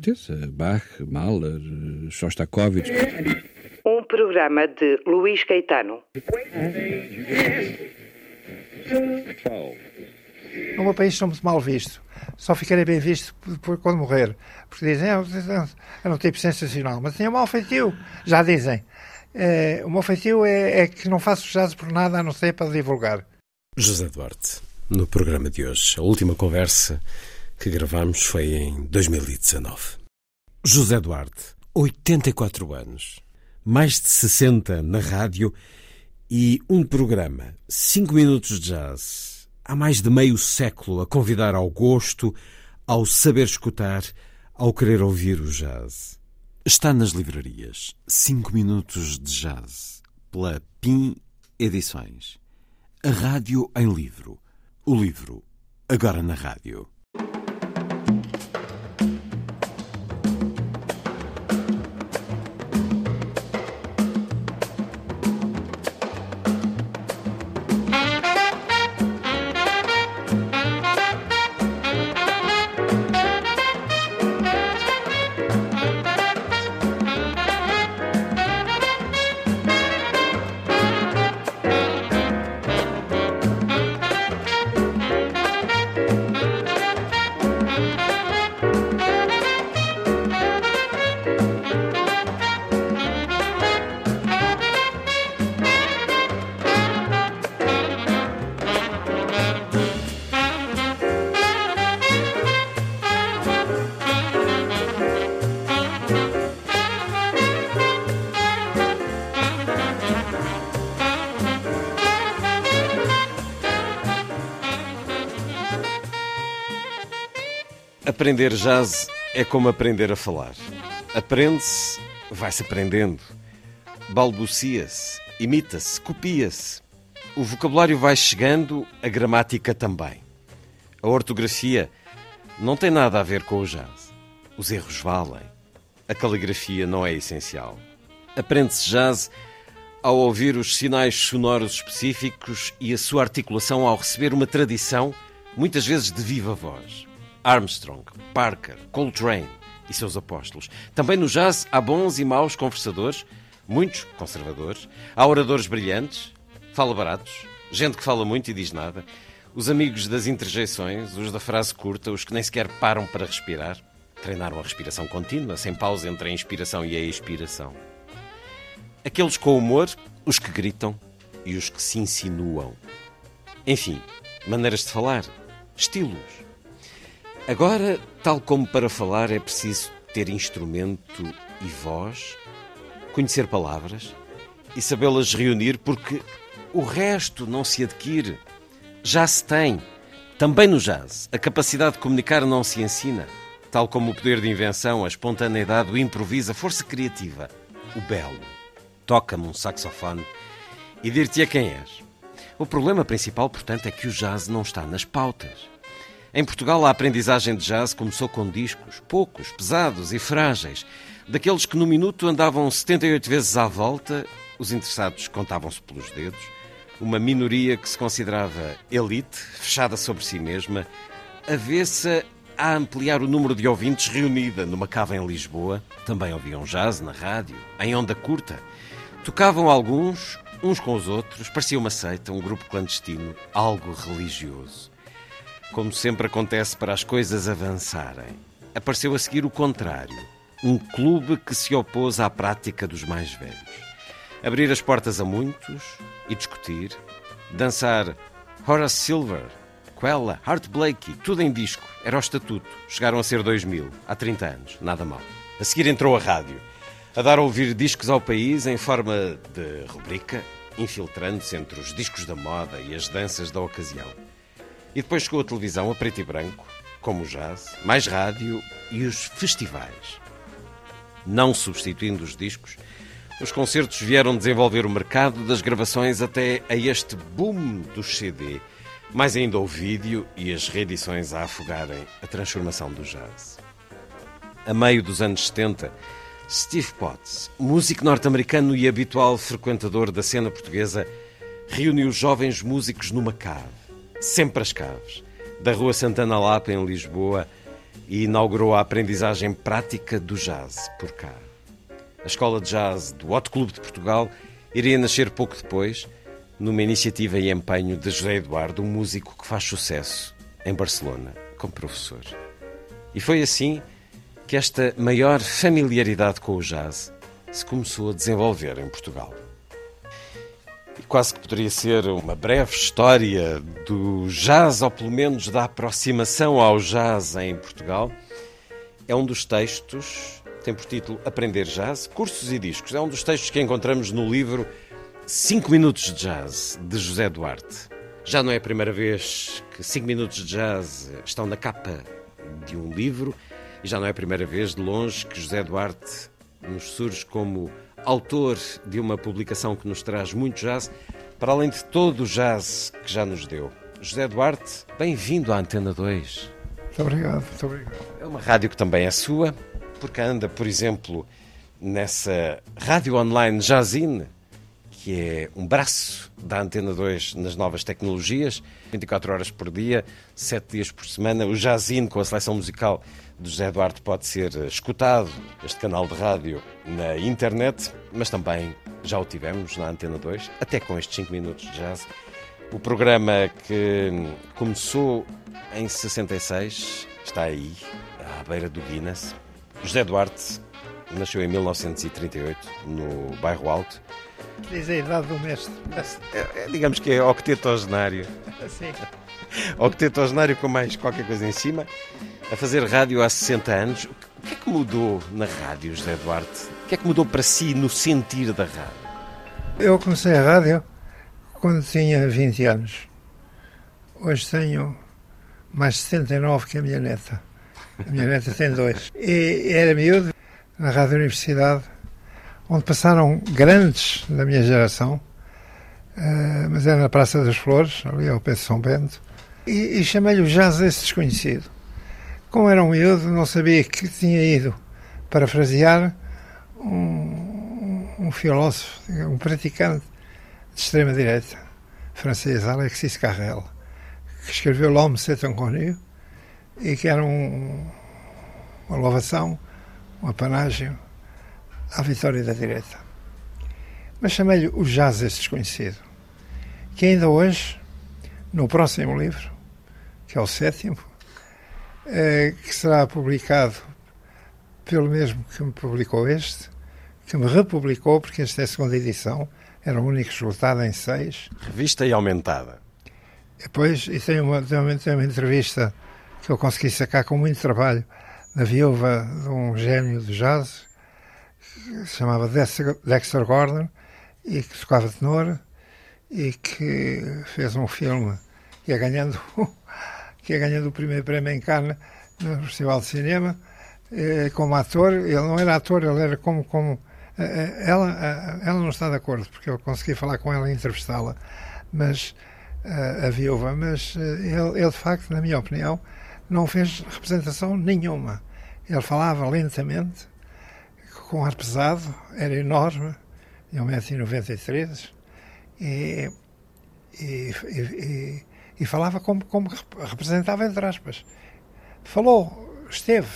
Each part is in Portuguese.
Certeza. Bach, Mahler, Shostakovich. Um programa de Luís Caetano. No meu país somos mal visto. Só ficarei bem visto quando morrer. Porque dizem, "Ah, eu não tipo sensacional, mas tenho mau feitio. Já dizem. Eh, o meu feitio é, é que não faço jazz por nada a não ser para divulgar. José Duarte, no programa de hoje, a última conversa que gravamos foi em 2019. José Duarte, 84 anos, mais de 60 na rádio e um programa, 5 minutos de jazz, há mais de meio século a convidar ao gosto, ao saber escutar, ao querer ouvir o jazz. Está nas livrarias 5 minutos de jazz, pela PIN Edições. A rádio em livro. O livro, agora na rádio. Aprender jazz é como aprender a falar. Aprende-se, vai-se aprendendo. Balbucia-se, imita-se, copia-se. O vocabulário vai chegando, a gramática também. A ortografia não tem nada a ver com o jazz. Os erros valem. A caligrafia não é essencial. Aprende-se jazz ao ouvir os sinais sonoros específicos e a sua articulação ao receber uma tradição, muitas vezes de viva voz. Armstrong, Parker, Coltrane e seus apóstolos. Também no jazz há bons e maus conversadores, muitos conservadores, há oradores brilhantes, fala baratos, gente que fala muito e diz nada, os amigos das interjeições, os da frase curta, os que nem sequer param para respirar, treinaram a respiração contínua, sem pausa entre a inspiração e a expiração. Aqueles com humor, os que gritam e os que se insinuam. Enfim, maneiras de falar, estilos. Agora, tal como para falar, é preciso ter instrumento e voz, conhecer palavras e sabê-las reunir, porque o resto não se adquire, já se tem. Também no jazz, a capacidade de comunicar não se ensina, tal como o poder de invenção, a espontaneidade, o improviso, a força criativa, o belo. Toca-me um saxofone e dir-te a quem és. O problema principal, portanto, é que o jazz não está nas pautas. Em Portugal, a aprendizagem de jazz começou com discos, poucos, pesados e frágeis, daqueles que no minuto andavam 78 vezes à volta, os interessados contavam-se pelos dedos, uma minoria que se considerava elite, fechada sobre si mesma, avessa a ampliar o número de ouvintes reunida numa cava em Lisboa. Também ouviam jazz na rádio, em onda curta. Tocavam alguns, uns com os outros, parecia uma seita, um grupo clandestino, algo religioso. Como sempre acontece para as coisas avançarem, apareceu a seguir o contrário, um clube que se opôs à prática dos mais velhos. Abrir as portas a muitos e discutir, dançar Horace Silver, Quella, Art Blakey, tudo em disco, era o estatuto. Chegaram a ser 2000, há 30 anos, nada mal. A seguir entrou a rádio, a dar a ouvir discos ao país em forma de rubrica, infiltrando-se entre os discos da moda e as danças da ocasião. E depois chegou a televisão a preto e branco, como o jazz, mais rádio e os festivais. Não substituindo os discos, os concertos vieram desenvolver o mercado das gravações até a este boom dos CD, mais ainda o vídeo e as reedições a afogarem a transformação do jazz. A meio dos anos 70, Steve Potts, músico norte-americano e habitual frequentador da cena portuguesa, reuniu jovens músicos numa cave, sempre as caves, da Rua Santana Lapa, em Lisboa, e inaugurou a aprendizagem prática do jazz por cá. A escola de jazz do Hot Clube de Portugal iria nascer pouco depois, numa iniciativa e empenho de José Eduardo, um músico que faz sucesso em Barcelona, como professor. E foi assim que esta maior familiaridade com o jazz se começou a desenvolver em Portugal. Quase que poderia ser uma breve história do jazz, ou pelo menos da aproximação ao jazz em Portugal. É um dos textos tem por título Aprender Jazz, Cursos e Discos. É um dos textos que encontramos no livro 5 Minutos de Jazz, de José Duarte. Já não é a primeira vez que 5 Minutos de Jazz estão na capa de um livro e já não é a primeira vez, de longe, que José Duarte nos surge como autor de uma publicação que nos traz muito jazz, para além de todo o jazz que já nos deu. José Duarte, bem-vindo à Antena 2. Muito obrigado, muito obrigado. É uma rádio que também é sua, porque anda, por exemplo, nessa rádio online Jazine, que é um braço da Antena 2 nas novas tecnologias, 24 horas por dia, 7 dias por semana. O Jazine, com a seleção musical do José Eduardo, pode ser escutado, este canal de rádio, na internet, mas também já o tivemos na Antena 2, até com estes 5 minutos de jazz. O programa que começou em 66 está aí, à beira do Guinness. José Duarte nasceu em 1938, no bairro Alto. Diz a idade do mestre. É, é, digamos que é octetogenário. Sim. Octetogenário com mais qualquer coisa em cima. A fazer rádio há 60 anos. O que é que mudou na rádio, José Duarte? O que é que mudou para si no sentir da rádio? Eu comecei a rádio quando tinha 20 anos. Hoje tenho mais 79 que a minha neta. A minha neta tem dois. E era miúdo na Rádio Universidade, onde passaram grandes da minha geração, uh, mas era na Praça das Flores, ali ao pé de São Bento, e, e chamei-lhe o jazz esse desconhecido. Como era um miúdo, não sabia que tinha ido parafrasear um, um filósofo, um praticante de extrema-direita, francês, Alexis Carrel, que escreveu L'Homme c'est inconnu, e que era um, uma louvação, um apanágio à vitória da direita. Mas chamei-lhe o jazz desconhecido, que ainda hoje, no próximo livro, que é o sétimo, é, que será publicado pelo mesmo que me publicou este, que me republicou, porque esta é a segunda edição, era o único esgotado em seis. Revista e aumentada. Depois, e tem uma, tem uma, tem uma entrevista que eu consegui sacar com muito trabalho da viúva de um gênio do jazz que se chamava Dexter Gordon e que tocava tenor e que fez um filme que ia ganhando que ia ganhando o primeiro prémio em Cannes no Festival de Cinema eh, como ator ele não era ator ele era como como eh, eh, ela ela não está de acordo porque eu consegui falar com ela e entrevistá-la mas a viúva mas ele, ele de facto na minha opinião não fez representação nenhuma. Ele falava lentamente, com ar pesado, era enorme, de 1,93m, e, e, e, e, falava como, como representava, entre aspas. Falou, esteve,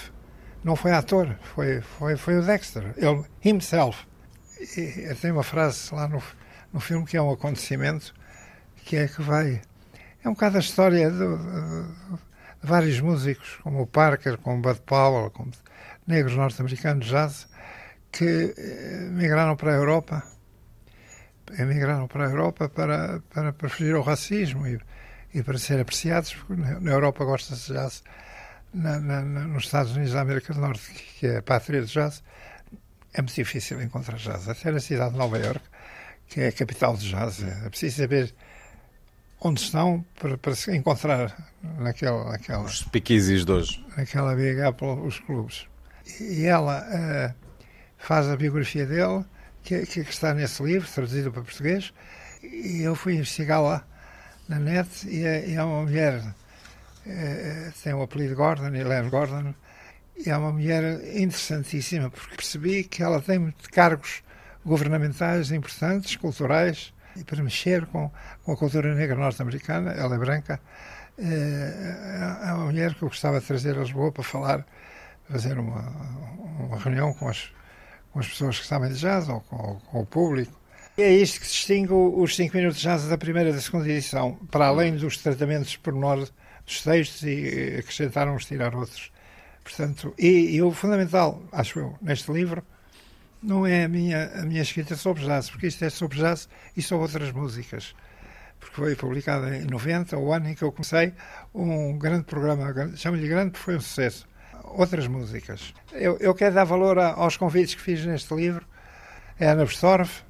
não foi ator, foi, foi, foi o Dexter, ele himself. E tem uma frase lá no, no filme que é um acontecimento que é que vai. É um bocado a história do vários músicos, como o Parker, como o Bud Powell, como negros norte-americanos jazz, que eh, migraram para a Europa, emigraram para a Europa para, para, para fugir racismo e, e para ser apreciados, porque na Europa gosta-se de jazz, na, na, nos Estados Unidos da América do Norte, que é a pátria do jazz, é muito difícil encontrar jazz. Até na cidade de Nova York, que é a capital do jazz, é preciso saber onde estão para, para se encontrar naquela, naquela, Os speakeasies de hoje. naquela BH pelos clubes. E ela eh, faz a biografia dele, que, que está nesse livro, traduzido para português, e eu fui investigá-la na net e é, e é uma mulher, eh, tem o apelido Gordon, Helene Gordon, e é uma mulher interessantíssima, porque percebi que ela tem cargos governamentais importantes, culturais, e para mexer com, com a cultura negra norte-americana, ela é branca, eh, é uma mulher que eu gostava de trazer a Lisboa para falar, fazer uma, uma reunião com as, com as pessoas que sabem de jazz ou com, com o público. É isto que distingue os 5 minutos de jazz da primeira e da segunda edição, para além dos tratamentos pormenor dos textos e acrescentaram uns tirar outros. Portanto, e, e o fundamental, acho eu, neste livro, não é a minha, a minha escrita sobre jazz, porque isto é sobre jazz e sobre outras músicas. Porque foi publicado em 90, o ano em que eu comecei um grande programa, chamo-lhe grande porque foi um sucesso. Outras músicas. Eu, eu quero dar valor a, aos convites que fiz neste livro. É Ana Bestorff,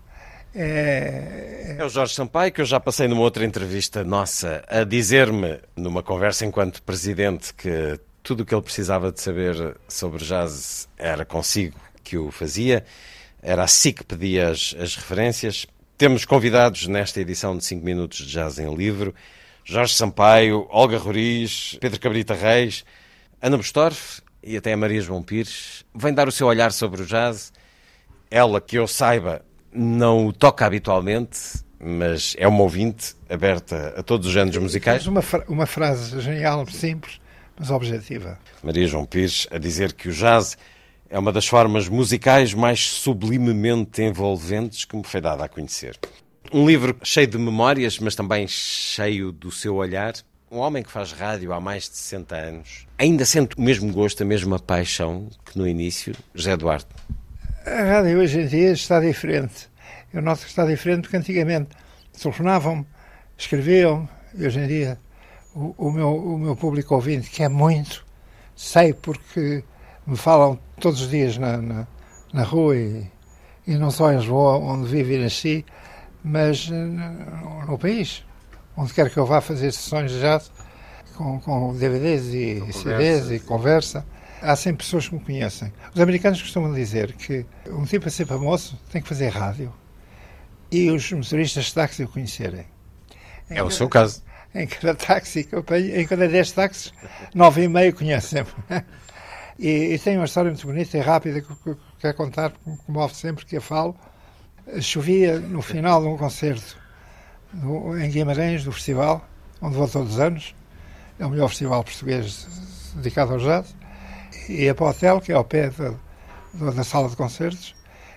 é, É o Jorge Sampaio, que eu já passei numa outra entrevista nossa a dizer-me, numa conversa enquanto presidente, que tudo o que ele precisava de saber sobre jazz era consigo que o fazia. Era assim que pedia as, as referências. Temos convidados nesta edição de 5 Minutos de Jazz em Livro. Jorge Sampaio, Olga Roriz, Pedro Cabrita Reis, Ana Bustorff e até a Maria João Pires. Vem dar o seu olhar sobre o jazz. Ela, que eu saiba, não o toca habitualmente, mas é uma ouvinte aberta a todos os géneros musicais. Uma, fra uma frase genial, simples, mas objetiva. Maria João Pires a dizer que o jazz é uma das formas musicais mais sublimemente envolventes que me foi dada a conhecer. Um livro cheio de memórias, mas também cheio do seu olhar. Um homem que faz rádio há mais de 60 anos, ainda sente o mesmo gosto, a mesma paixão que no início, José Duarte. A rádio hoje em dia está diferente. Eu noto que está diferente porque antigamente telefonavam-me, escreviam, e hoje em dia o, o, meu, o meu público ouvinte, que é muito, sei porque me falam todos os dias na, na, na rua e, e, não só em Lisboa, onde vivo e nasci, mas no, no, país, onde quer que eu vá fazer sessões de jazz, com, com DVDs e com CDs conversa. e conversa há sempre pessoas que me conhecem. Os americanos costumam dizer que um tipo a ser famoso tem que fazer rádio e os motoristas de táxi o conhecerem. É o seu caso. Em cada táxi que eu em cada 10 táxis, 9 e meio conhecem-me. E, e tem uma história muito bonita e rápida que, que quero contar, que me comove sempre que a falo. Chovia no final de um concerto no, em Guimarães, do festival, onde vou todos os anos. É o melhor festival português dedicado ao jazz ia para o hotel, que é ao pé da, da sala de concertos,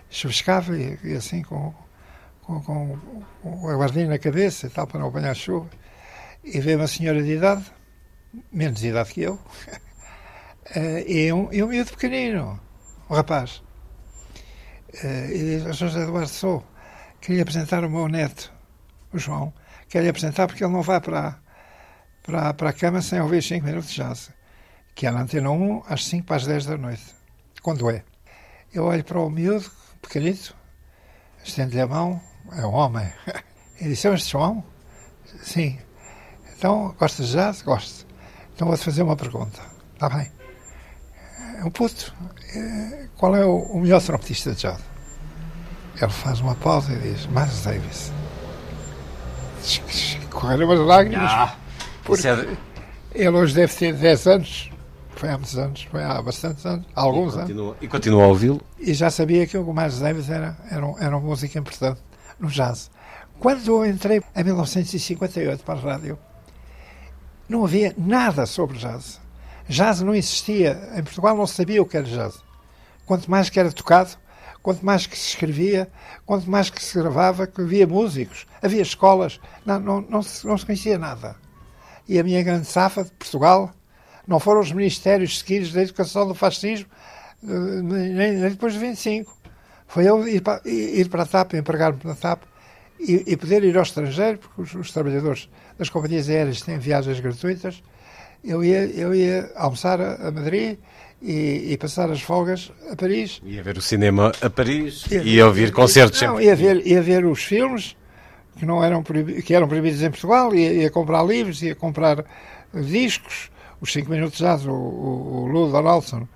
chuviscava e, e assim com, com, com, a guardinha na cabeça e tal, para não apanhar chuva. E veio uma senhora de idade, menos de idade que eu, e um, e um miúdo pequenino, um rapaz. E diz, José Eduardo Sou, queria apresentar o meu neto, o João, queria apresentar porque ele não vai para, para, para a cama sem ouvir 5 minutos de jazz que é na Antena 1, às 5 para as 10 da noite. Quando é? Eu olho para o miúdo, pequenito, estendo-lhe a mão, é um homem. Ele disse, este João? Sim. Então, gostas de jazz? Gosto. Então vou-te fazer uma pergunta. Está bem. É um puto. Qual é o melhor trompetista de jazz? Ele faz uma pausa e diz, Miles Davis. Correram umas lágrimas. Ah, porque é... ele hoje deve ter 10 anos foi há muitos anos, foi há bastantes anos, há alguns e continua, anos. E continua a ouvi-lo? E já sabia que o Miles Davis era, era, um, era uma música importante no jazz. Quando eu entrei em 1958 para a rádio, não havia nada sobre jazz. Jazz não existia. Em Portugal não se sabia o que era jazz. Quanto mais que era tocado, quanto mais que se escrevia, quanto mais que se gravava, que havia músicos, havia escolas, não, não, não, se, não se conhecia nada. E a minha grande safa de Portugal não foram os ministérios seguidos da educação do fascismo, nem, depois de 25. Foi eu ir para, ir para a TAP, empregar-me na TAP e, e, poder ir ao estrangeiro, porque os, os, trabalhadores das companhias aéreas têm viagens gratuitas. Eu ia, eu ia almoçar a, a Madrid e, e, passar as folgas a Paris. Ia ver o cinema a Paris, ia, ia ouvir concertos não, sempre. Ia ver, ia ver os filmes que, não eram, que eram proibidos em Portugal, ia, ia comprar livros, ia comprar discos, os 5 minutos jazz, o, o, o Lou Donaldson,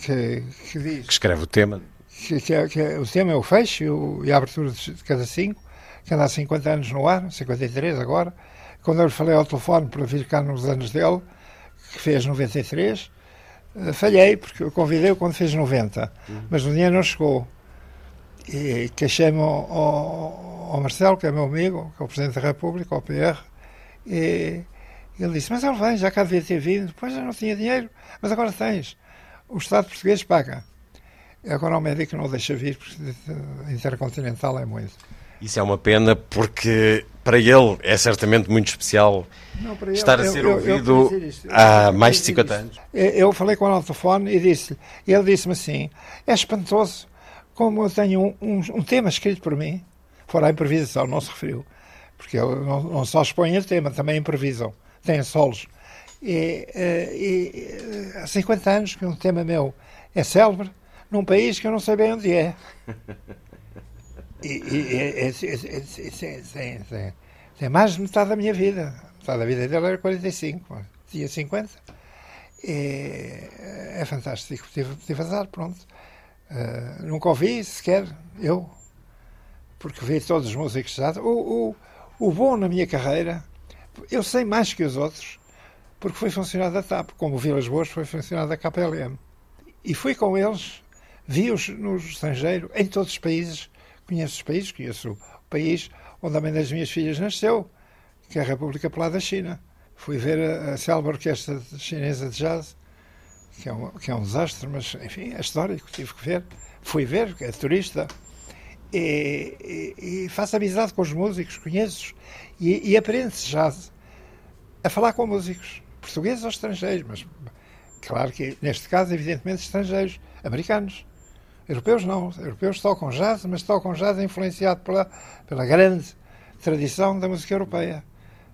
que, que diz... Que escreve o tema. Que, que, é, que é, o tema é o fecho e, o, e a abertura de cada cinco, que anda há 50 anos no ar, 53 agora. Quando eu lhe falei ao telefone para vir cá nos anos dele, que fez 93, eh, falhei, porque eu convidei-o quando fez 90, uhum. mas o dinheiro não chegou. E queixei-me ao, ao, ao, Marcelo, que é meu amigo, que é o Presidente da República, ao PR, e ele disse, mas ele vem, já cá devia ter vindo, depois eu não tinha dinheiro, mas agora tens. O Estado português paga. Agora o médico não deixa vir, porque intercontinental é muito. Isso é uma pena, porque para ele é certamente muito especial não, estar ele, a ser eu, ouvido eu, eu há mais de 50 anos. Eu falei com o autofone e disse ele disse-me assim, é espantoso como eu tenho um, um, um, tema escrito por mim, fora a improvisação, não se referiu, porque ele não, não só expõe o tema, também improvisam, tem solos. E, eh, e, e, há 50 anos que um tema meu é célebre num país que eu não sei bem onde é. E, tem mais de metade da minha vida. Metade da vida dele era 45, tinha 50. E, é fantástico. Tive, tive azar, pronto. Uh, nunca ouvi sequer, eu, porque vi todos os músicos já. O, o, o bom na minha carreira, eu sei mais que os outros, porque fui funcionário da TAP, como o Vilas Boas foi funcionário da KPLM. E fui com eles, vi-os no estrangeiro, em todos os países. Conheço os países, conheço o país onde a mãe das minhas filhas nasceu, que é a República Popular da China. Fui ver a, a célebre orquestra chinesa de jazz que é um, que é um desastre, mas enfim, é histórico, tive que ver. Fui ver, é turista. E, e, e faço amizade com os músicos, conheço-os e, e aprende-se já a falar com músicos, portugueses ou estrangeiros, mas claro que neste caso, evidentemente, estrangeiros, americanos. Europeus não, europeus tocam jazz, mas tocam jazz influenciado pela, pela grande tradição da música europeia,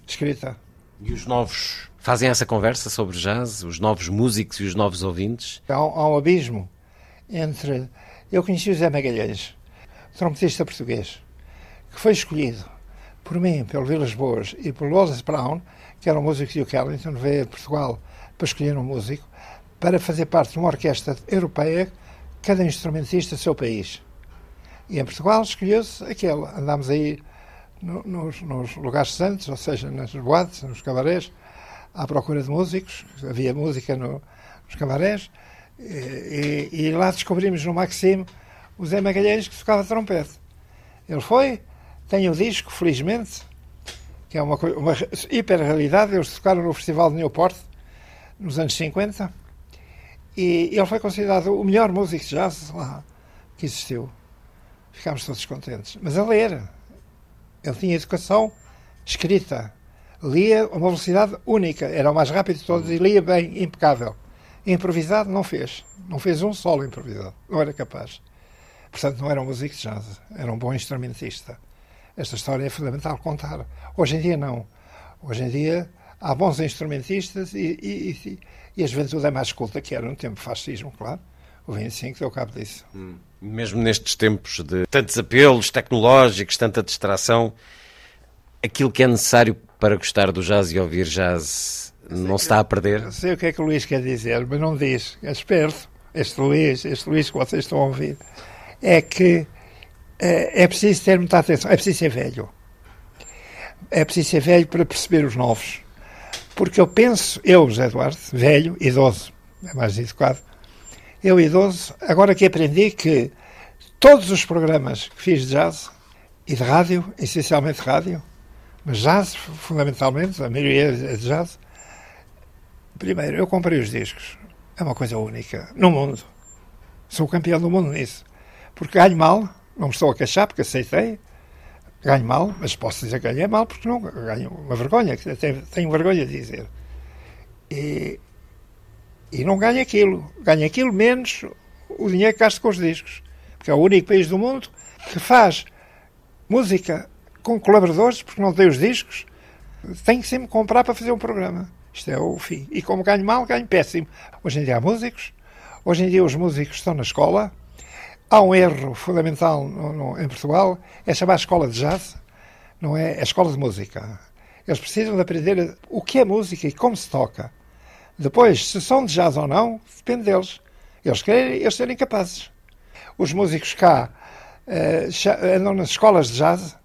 escrita. E os novos fazem essa conversa sobre jazz, os novos músicos e os novos ouvintes? Há, há um abismo entre. Eu conheci o Zé Magalhães, trompetista português, que foi escolhido por mim, pelo Vilas Boas e pelo Wallace Brown, que era um músico de Duke Ellington, veio a Portugal para escolher um músico, para fazer parte de uma orquestra europeia, cada instrumentista do seu país. E em Portugal escolheu-se aquele. Andámos aí no, nos, nos, lugares santos, ou seja, nas boates, nos cabarés, à procura de músicos, havia música no, nos cabarés, e, e, e, lá descobrimos no Maxime o Zé Magalhães que tocava trompete. Ele foi, tem o disco, felizmente, que é uma, uma hiper-realidade, eles tocaram no Festival de Newport, nos anos 50, e ele foi considerado o melhor músico de jazz lá que existiu. Ficámos todos contentes. Mas a ler, ele tinha educação escrita, lia a uma velocidade única, era o mais rápido de todos e lia bem, impecável. Improvisado não fez, não fez um solo improvisado, não era capaz. Portanto, não era um músico de jazz, era um bom instrumentista. Esta história é fundamental contar. Hoje em dia, não. Hoje em dia, há bons instrumentistas e, e, e, e a juventude é mais culta, que era no tempo fascismo, claro. O 25 deu cabo disso. Hum. Mesmo nestes tempos de tantos apelos tecnológicos, tanta distração, aquilo que é necessário para gostar do jazz e ouvir jazz não se está a perder? Eu sei o que é que o Luís quer dizer, mas não diz. É esperto. Este Luís, este Luís que vocês estão a ouvir, é que é, é preciso ter muita atenção. É preciso ser velho. É preciso ser velho para perceber os novos. Porque eu penso, eu, José Eduardo, velho, idoso, é mais educado, eu, idoso, agora que aprendi que todos os programas que fiz de jazz e de rádio, essencialmente rádio, mas jazz, fundamentalmente, a maioria é de jazz. Primeiro, eu comprei os discos. É uma coisa única no mundo. Sou campeão do mundo nisso. Porque ganho mal, não me estou a queixar, porque aceitei. Ganho mal, mas posso dizer que ganhei mal, porque não ganho uma vergonha, tenho, tenho vergonha de dizer. E, e não ganho aquilo. Ganho aquilo menos o dinheiro que gasto com os discos. Porque é o único país do mundo que faz música com colaboradores, porque não tem os discos, tem que sempre comprar para fazer um programa. Isto é o fim. E como ganho mal, ganho péssimo. Hoje em dia há músicos, hoje em dia os músicos estão na escola. Há um erro fundamental no, no, em Portugal, é chamar escola de jazz. não é a escola de música. Eles precisam de aprender o que é música e como se toca. Depois, se são de jazz ou não, depende deles. Eles querem, eles serem capazes. Os músicos cá uh, andam nas escolas de jazz.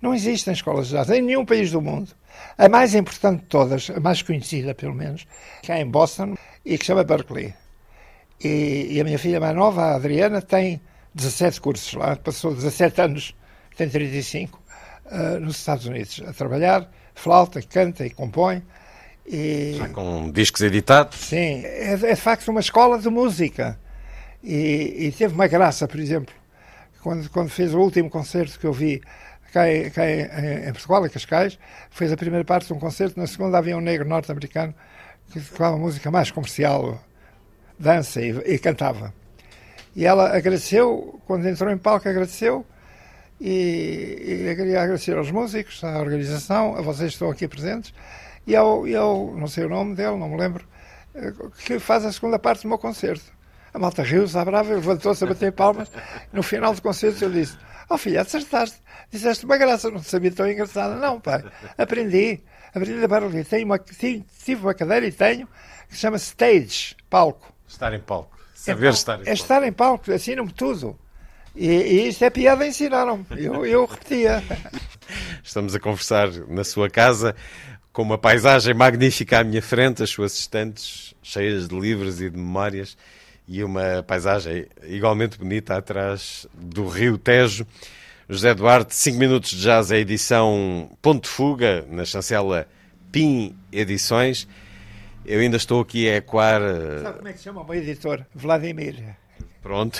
Não existem escolas de jazz em nenhum país do mundo. A mais importante de todas, a mais conhecida pelo menos, que é em Boston e que chama Berkeley. E, e, a minha filha mais nova, a Adriana, tem 17 cursos lá, passou 17 anos, tem 35, uh, nos Estados Unidos, a trabalhar, flauta, canta e compõe. E, Já com discos editados? Sim, é, é, de facto uma escola de música. E, e, teve uma graça, por exemplo, quando, quando fez o último concerto que eu vi cá, em, cá em, em Portugal, em Cascais, fez a primeira parte de um concerto, na segunda havia um negro norte-americano que tocava música mais comercial, dança e, e, cantava. E ela agradeceu, quando entrou em palco, agradeceu e, e queria agradecer aos músicos, à organização, a vocês que estão aqui presentes e ao, e ao não sei o nome dele, não me lembro, eh, que faz a segunda parte do meu concerto. A malta riu-se à brava, levantou-se a bater palmas. No final do concerto eu disse, oh filha, acertaste, disseste uma graça, não sabia tão engraçada. Não, pai, aprendi, aprendi da barulho. Tenho uma, tive uma cadeira e tenho, que se chama stage, palco. Estar em palco, saber é, estar em é palco. É estar em palco, ensinam-me tudo. E, e isto é piada, ensinaram eu, eu repetia. Estamos a conversar na sua casa com uma paisagem magnífica à minha frente, as suas estantes cheias de livros e de memórias, e uma paisagem igualmente bonita atrás do Rio Tejo. José Duarte, 5 minutos de jazz, a edição Ponto Fuga, na chancela PIN Edições. Eu ainda estou aqui a ecoar. Eh, Sabe como é que se chama o meu editor? Vladimir. Pronto.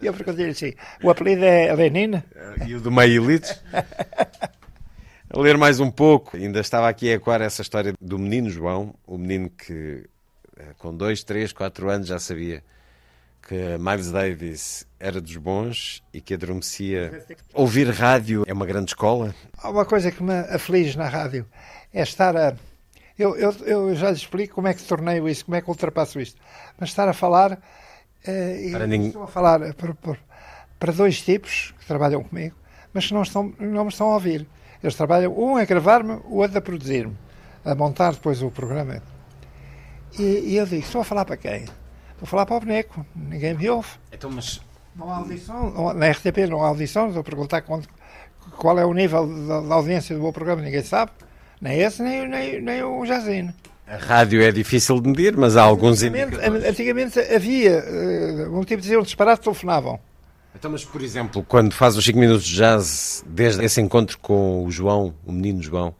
Eu perguntei-lhe assim: o apelido é Lenin? E o do meio Elites? a ler mais um pouco. Ainda estava aqui a ecoar essa história do menino João, o menino que eh, com dois, três, quatro anos já sabia que Miles Davis era dos bons e que adormecia. Ouvir rádio é uma grande escola? Há uma coisa que me aflige na rádio, é estar a... Eu, eu, eu já lhe explico como é que tornei isso, como é que ultrapasso isto. Mas estar a falar... Uh, para ninguém... Estou a falar para, para, para dois tipos que trabalham comigo, mas que não, estão, não me estão a ouvir. Eles trabalham, um a gravar-me, o outro a produzir-me, a montar depois o programa. E, e eu digo, estou a falar para quem? Estou a falar para o boneco, ninguém me ouve. Então, mas... Não há audição, na RTP não há audição, estou a perguntar qual é o nível da, da, audiência do meu programa, ninguém sabe. Nem esse, nem, nem, nem o Jazino. A rádio é difícil de medir, mas há alguns antigamente, antigamente havia, uh, um tipo dizia um disparate, telefonavam. Então, mas por exemplo, quando faz os 5 minutos de jazz, desde esse encontro com o João, o menino João,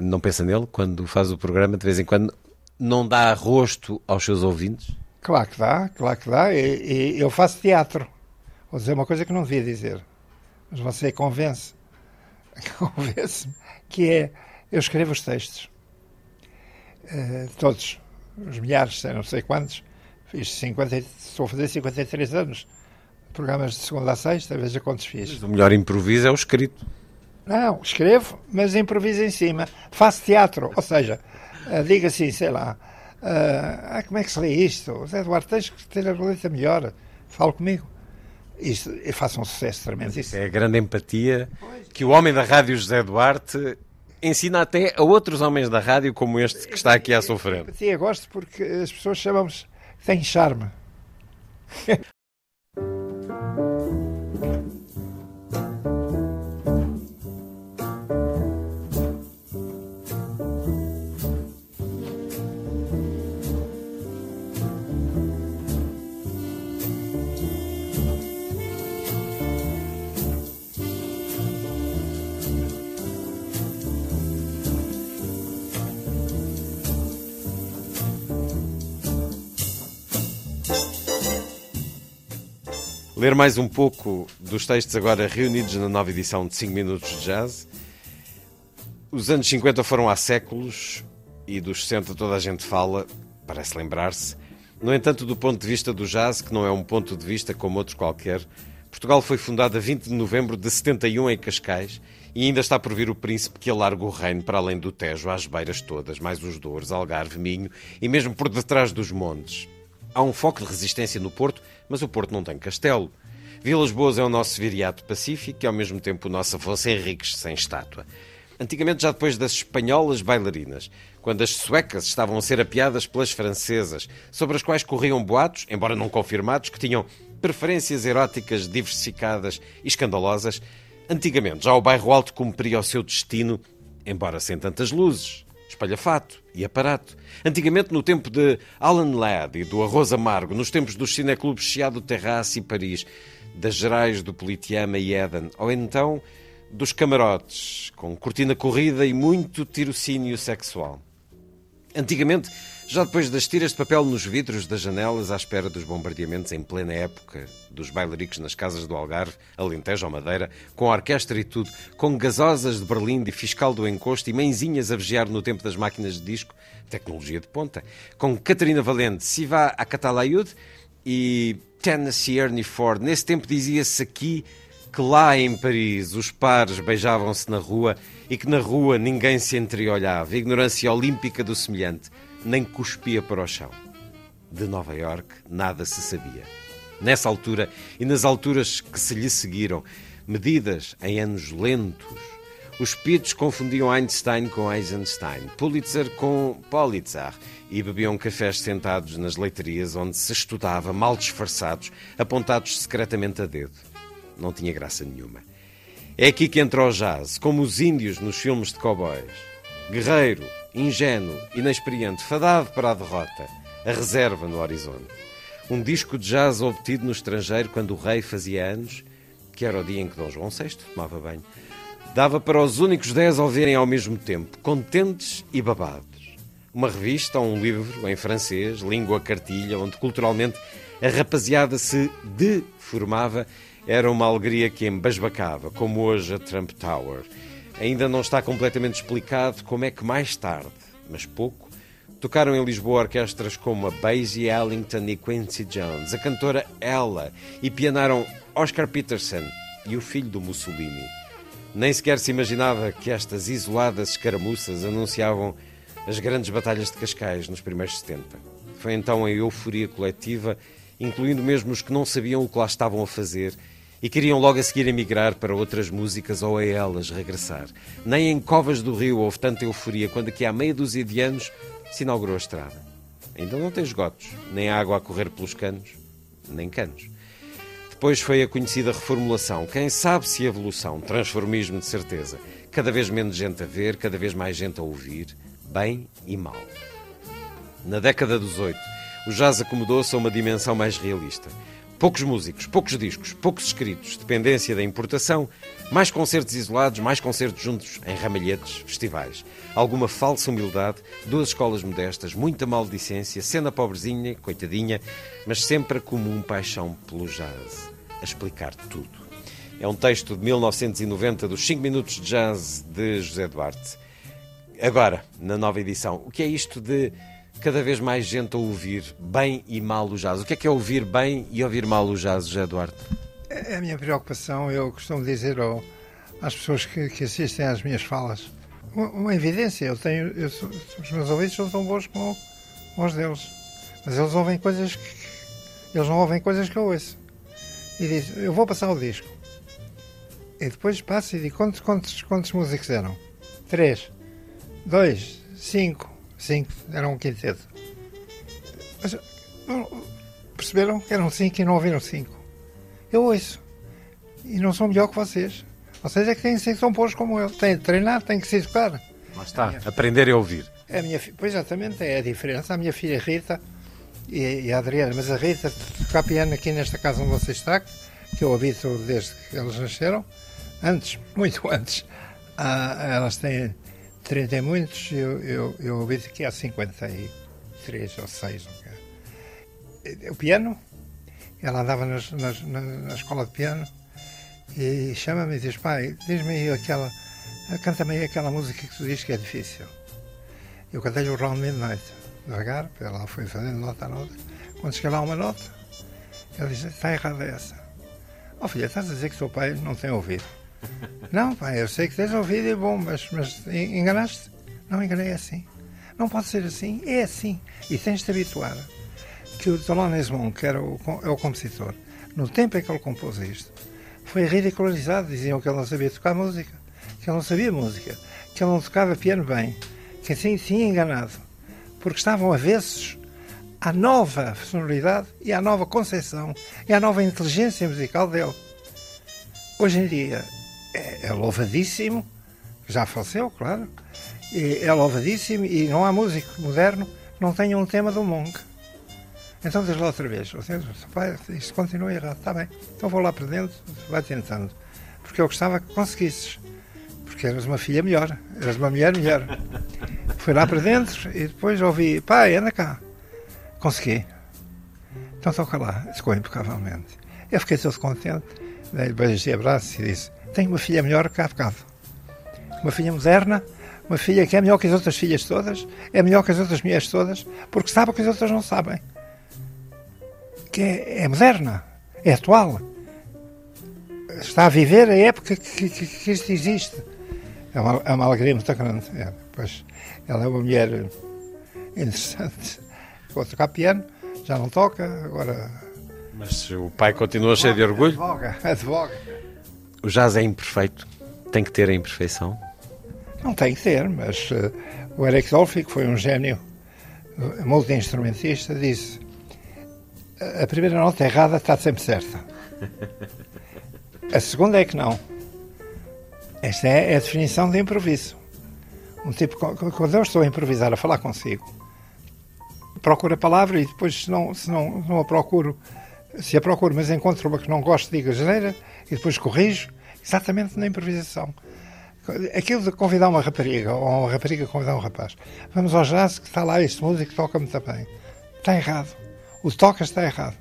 não pensa nele? Quando faz o programa, de vez em quando, não dá rosto aos seus ouvintes? Claro que dá, claro que dá. E, e eu faço teatro. Vou dizer uma coisa que não devia dizer, mas você convence. Convence-me que é. Eu escrevo os textos. Uh, todos. Os milhares, não sei quantos. Fiz 50, estou a fazer 53 anos programas de segunda a sexta, veja quantos fiz. Mas o melhor improviso é o escrito. Não, escrevo, mas improviso em cima. Faço teatro, ou seja, uh, diga assim, sei lá, uh, ah, como é que se lê isto? Zé Eduardo, tens que ter a letra melhor, falo comigo. Isto, e faço um sucesso tremendo. Isso é a grande empatia que o homem da rádio José Duarte ensina até a outros homens da rádio como este que está aqui à sua frente. Empatia gosto porque as pessoas chamam-me, tem charme. Ler mais um pouco dos textos agora reunidos na nova edição de 5 Minutos de Jazz. Os anos 50 foram há séculos e dos 60 toda a gente fala, parece lembrar-se. No entanto, do ponto de vista do jazz, que não é um ponto de vista como outro qualquer, Portugal foi fundado a 20 de novembro de 71 em Cascais e ainda está por vir o príncipe que alarga o reino para além do Tejo, às beiras todas, mais os Douros, Algarve, Minho e mesmo por detrás dos montes. Há um foco de resistência no Porto, mas o Porto não tem castelo. Vilas Boas é o nosso viriato pacífico e ao mesmo tempo o nosso Afonso Henriques sem estátua. Antigamente, já depois das espanholas bailarinas, quando as suecas estavam a ser apiadas pelas francesas, sobre as quais corriam boatos, embora não confirmados, que tinham preferências eróticas diversificadas e escandalosas, antigamente já o bairro alto cumpria o seu destino, embora sem tantas luzes, espalhafato e aparato. Antigamente, no tempo de Alan Ladd e do Arroz Amargo, nos tempos dos cineclubes Chiado Terrace e Paris, das Gerais do Politeama e Eden, ou então dos camarotes, com cortina corrida e muito tirocínio sexual. Antigamente, já depois das tiras de papel nos vidros das janelas, à espera dos bombardeamentos em plena época dos bailaricos nas casas do Algarve, Alentejo ou Madeira, com orquestra e tudo, com gasosas de Berlim de fiscal do encosto e mãezinhas a vigiar no tempo das máquinas de disco, tecnologia de ponta, com Catarina Valente, Siva a Catalayud e Tennessee Ernie Ford. Nesse tempo dizia-se aqui que lá em Paris os pares beijavam-se na rua e que na rua ninguém se entreolhava, ignorância olímpica do semelhante, nem cuspia para o chão. De Nova York nada se sabia. Nessa altura e nas alturas que se lhe seguiram, medidas em anos lentos, os pitos confundiam Einstein com Eisenstein, Pulitzer com Politzer e bebiam cafés sentados nas leiterias onde se estudava, mal disfarçados, apontados secretamente a dedo não tinha graça nenhuma. É aqui que entra o jazz, como os índios nos filmes de cowboys. Guerreiro, ingênuo, inexperiente, fadado para a derrota, a reserva no horizonte. Um disco de jazz obtido no estrangeiro quando o rei fazia anos, que era o dia em que Dom João VI tomava banho, dava para os únicos dez ouvirem ao mesmo tempo, contentes e babados. Uma revista ou um livro em francês, língua cartilha, onde culturalmente a rapaziada se deformava era uma alegria que embasbacava, como hoje a Trump Tower. Ainda não está completamente explicado como é que mais tarde, mas pouco, tocaram em Lisboa orquestras como a Basie Ellington e Quincy Jones, a cantora Ella, e pianaram Oscar Peterson e o filho do Mussolini. Nem sequer se imaginava que estas isoladas escaramuças anunciavam as grandes batalhas de Cascais nos primeiros 70. Foi então a euforia coletiva, incluindo mesmo os que não sabiam o que lá estavam a fazer e queriam logo a seguir emigrar para outras músicas ou a elas regressar. Nem em Covas do Rio houve tanta euforia quando aqui há meia dúzia de anos se inaugurou a estrada. Ainda não tem esgotos, nem água a correr pelos canos, nem canos. Depois foi a conhecida reformulação. Quem sabe se evolução, transformismo de certeza. Cada vez menos gente a ver, cada vez mais gente a ouvir, bem e mal. Na década dos oito, o jazz acomodou-se a uma dimensão mais realista. Poucos músicos, poucos discos, poucos escritos, dependência da importação, mais concertos isolados, mais concertos juntos em ramalhetes, festivais. Alguma falsa humildade, duas escolas modestas, muita maldicência, cena pobrezinha, coitadinha, mas sempre a comum paixão pelo jazz. A explicar tudo. É um texto de 1990 dos 5 minutos de jazz de José Duarte. Agora, na nova edição, o que é isto de cada vez mais gente a ouvir bem e mal o jazz. O que é que é ouvir bem e ouvir mal o jazz, José Eduardo? É a minha preocupação. Eu costumo dizer ao, às pessoas que, que, assistem às minhas falas uma, uma evidência. Eu tenho, eu, os meus ouvidos são tão bons como, os deles, mas eles ouvem coisas que eles não ouvem coisas que eu ouço. E diz: Eu vou passar o disco. E depois passo e digo: Quantos, quantos, quantos músicos eram? Três, dois, cinco cinco, eram um quinteto. Mas, perceberam que eram cinco e não ouviram cinco. Eu ouço. E não sou melhor que vocês. Vocês é que têm que ser tão bons como eu. Têm de treinar, têm que se educar. Lá está, minha, aprender a ouvir. A minha, pois exatamente, é a diferença. A minha filha Rita e, e a Adriana, mas a Rita toca piano aqui nesta casa onde você está, que eu habito desde que elas nasceram. Antes, muito antes, ah, elas têm 30 e muitos, eu, eu, eu ouvi que há 53 ou 6. O piano, ela andava nas, nas, na, escola de piano e chama-me e diz: Pai, diz-me aí aquela, canta-me aí aquela música que tu dizes que é difícil. Eu cantei-lhe o Round Midnight, devagar, ela foi fazendo nota a nota. Quando cheguei lá uma nota, ela disse: Está errada essa. Oh, filha, estás a dizer que o teu pai não tem ouvido? Não, pai, eu sei que tens ouvido e bom, mas, mas enganaste? Não enganei assim. Não pode ser assim, é assim. E tens de te habituar que o Thelonious Monk, que era o, é o compositor, no tempo em que ele compôs isto, foi ridicularizado. Diziam que ele não sabia tocar música, que ele não sabia música, que ele não tocava piano bem, que assim tinha enganado, porque estavam avessos à nova sonoridade e à nova concepção e à nova inteligência musical dele. Hoje em dia é, é louvadíssimo, já faleceu, claro, é louvadíssimo e não há músico moderno não tenha um tema do Monk. Então diz lá outra vez, pai, isto continua errado, está bem, então vou lá para dentro, vai tentando. Porque eu gostava que conseguisses, porque eras uma filha melhor, eras uma mulher melhor. Fui lá para dentro e depois ouvi, pai, anda cá. Consegui. Então toca lá, ficou impecavelmente. Eu fiquei todo contente, dei beijos e abraços e disse, tenho uma filha melhor que há bocado. Uma filha moderna, uma filha que é melhor que as outras filhas todas, é melhor que as outras mulheres todas, porque sabe o que as outras não sabem que é, é moderna, é atual. Está a viver a época que, que, que isto existe. É uma, é uma alegria muito grande. É, pois, ela é uma mulher interessante. Vou tocar piano, já não toca, agora. Mas o pai continua cheio de orgulho? Advoga, advoga. O jazz é imperfeito? Tem que ter a imperfeição? Não tem que ter, mas uh, o Eric Dolphy, que foi um gênio multi-instrumentista, disse a primeira nota errada está sempre certa. A segunda é que não. Esta é a definição de improviso. Um tipo, quando eu estou a improvisar, a falar consigo, procuro a palavra e depois, se não, se não, não a procuro, se a procuro, mas encontro uma que não gosto, digo a e depois corrijo, exatamente na improvisação. Aquilo de convidar uma rapariga ou uma rapariga convidar um rapaz. Vamos ao jazz que está lá este músico toca muito bem. Está errado o toca está errado.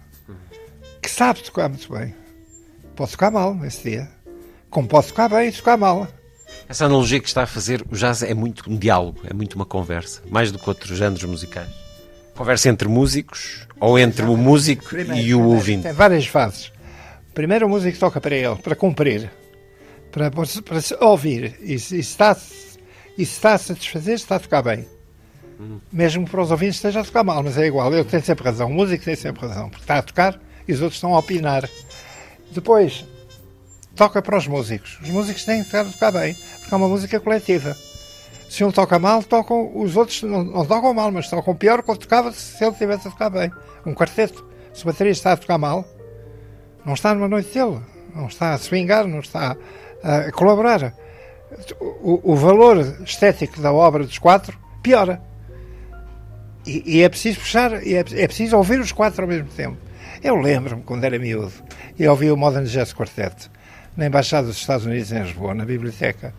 Que sabe tocar muito bem. Pode tocar mal nesse dia. Como pode tocar bem e tocar mal. Essa analogia que está a fazer, o jazz é muito um diálogo, é muito uma conversa, mais do que outros géneros musicais. Conversa entre músicos ou entre o músico primeiro, e o primeiro, ouvinte. Tem várias fases. Primeiro o músico toca para ele, para cumprir, para, para se ouvir. E se está, e se está a satisfazer, está a tocar bem. Mesmo que para os ouvintes esteja a tocar mal, mas é igual, ele tem sempre razão, o músico tem sempre razão, porque está a tocar e os outros estão a opinar. Depois, toca para os músicos. Os músicos têm que estar a tocar bem, porque é uma música coletiva. Se um toca mal, tocam, os outros não, não tocam mal, mas tocam pior que tocava se ele estivesse a tocar bem. Um quarteto, se o bateria está a tocar mal, não está numa noite dele, não está a swingar, não está a colaborar. O, o valor estético da obra dos quatro piora. E, e, é preciso puxar, é, é, preciso ouvir os quatro ao mesmo tempo. Eu lembro-me, quando era miúdo, e ouvi o Modern Jazz Quartet na Embaixada dos Estados Unidos em Lisboa, na biblioteca,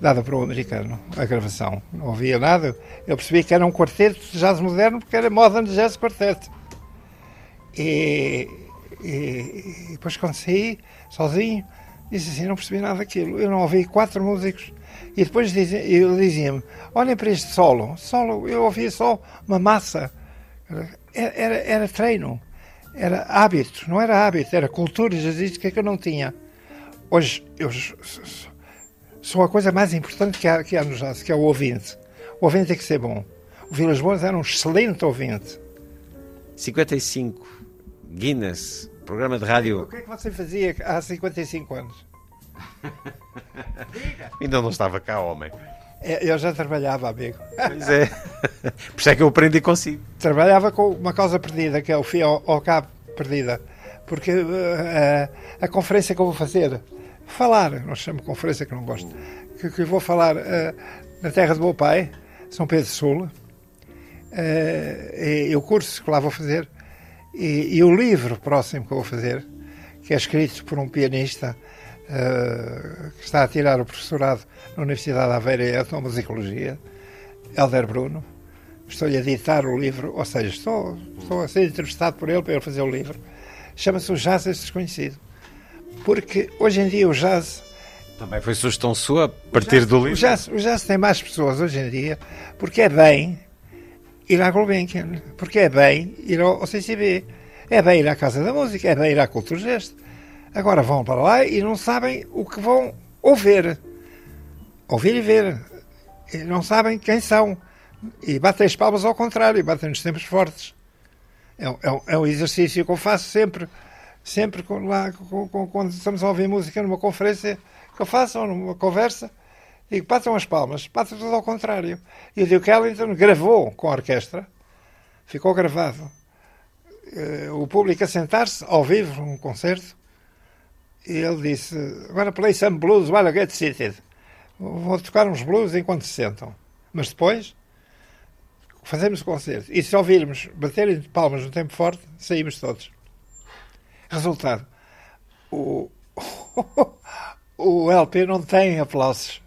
dada para o americano, a gravação. Não ouvia nada. Eu percebi que era um quarteto de jazz moderno porque era Modern Jazz Quartet. E, e, e depois, quando saí, sozinho, disse assim: não percebi nada daquilo. Eu não ouvi quatro músicos e depois dizia, ele dizia-me: olhem para este solo. Solo, eu ouvia só uma massa. Era, era, era treino, era hábito, não era hábito, era cultura jazzística que eu não tinha. Hoje, eu sou a coisa mais importante que há, que há no jazz, que é o ouvinte. O ouvinte tem que ser bom. O Vilas Boas era um excelente ouvinte. 55, Guinness, programa de rádio. O que é que você fazia há 55 anos? Ainda não estava cá, homem. É, eu já trabalhava, amigo. Pois é. Por isso é que eu aprendi consigo. Trabalhava com uma causa perdida, que é o fio ao, ao cabo perdida. Porque uh, a conferência que eu vou fazer, falar, não chamo conferência que não gosto, que, que vou falar uh, na terra do meu pai, São Pedro Sul, uh, e, e, o curso que lá vou fazer, e, e o livro próximo que vou fazer, que é escrito por um pianista uh, que está a tirar o professorado na Universidade de Aveira em Etnomusicologia, Helder Bruno. Estou-lhe a editar o livro, ou seja, estou, estou a ser entrevistado por ele para ele fazer o livro. Chama-se O Jazz Desconhecido. Porque hoje em dia o jazz. Também foi sugestão sua a partir jazz, do livro? O jazz, o jazz tem mais pessoas hoje em dia porque é bem ir à Gulbenkian, porque é bem ir ao, ao CCB, é bem ir à Casa da Música, é bem ir à Cultura Gesto. Agora vão para lá e não sabem o que vão ouvir. Ouvir e ver. E não sabem quem são. E batem as palmas ao contrário, batem nos tempos fortes. É, é, é um exercício que eu faço sempre. Sempre com, lá, com, com, quando estamos a ouvir música numa conferência que eu faço, ou numa conversa, e passam as palmas, passa tudo ao contrário. E o Duke Ellington gravou com a orquestra, ficou gravado. Uh, o público a sentar-se ao vivo num concerto, e ele disse: Agora play some blues while I get seated. Vou tocar uns blues enquanto se sentam. Mas depois fazemos o concerto. E se ouvirmos baterem palmas no tempo forte, saímos todos. Resultado: o, o LP não tem aplausos.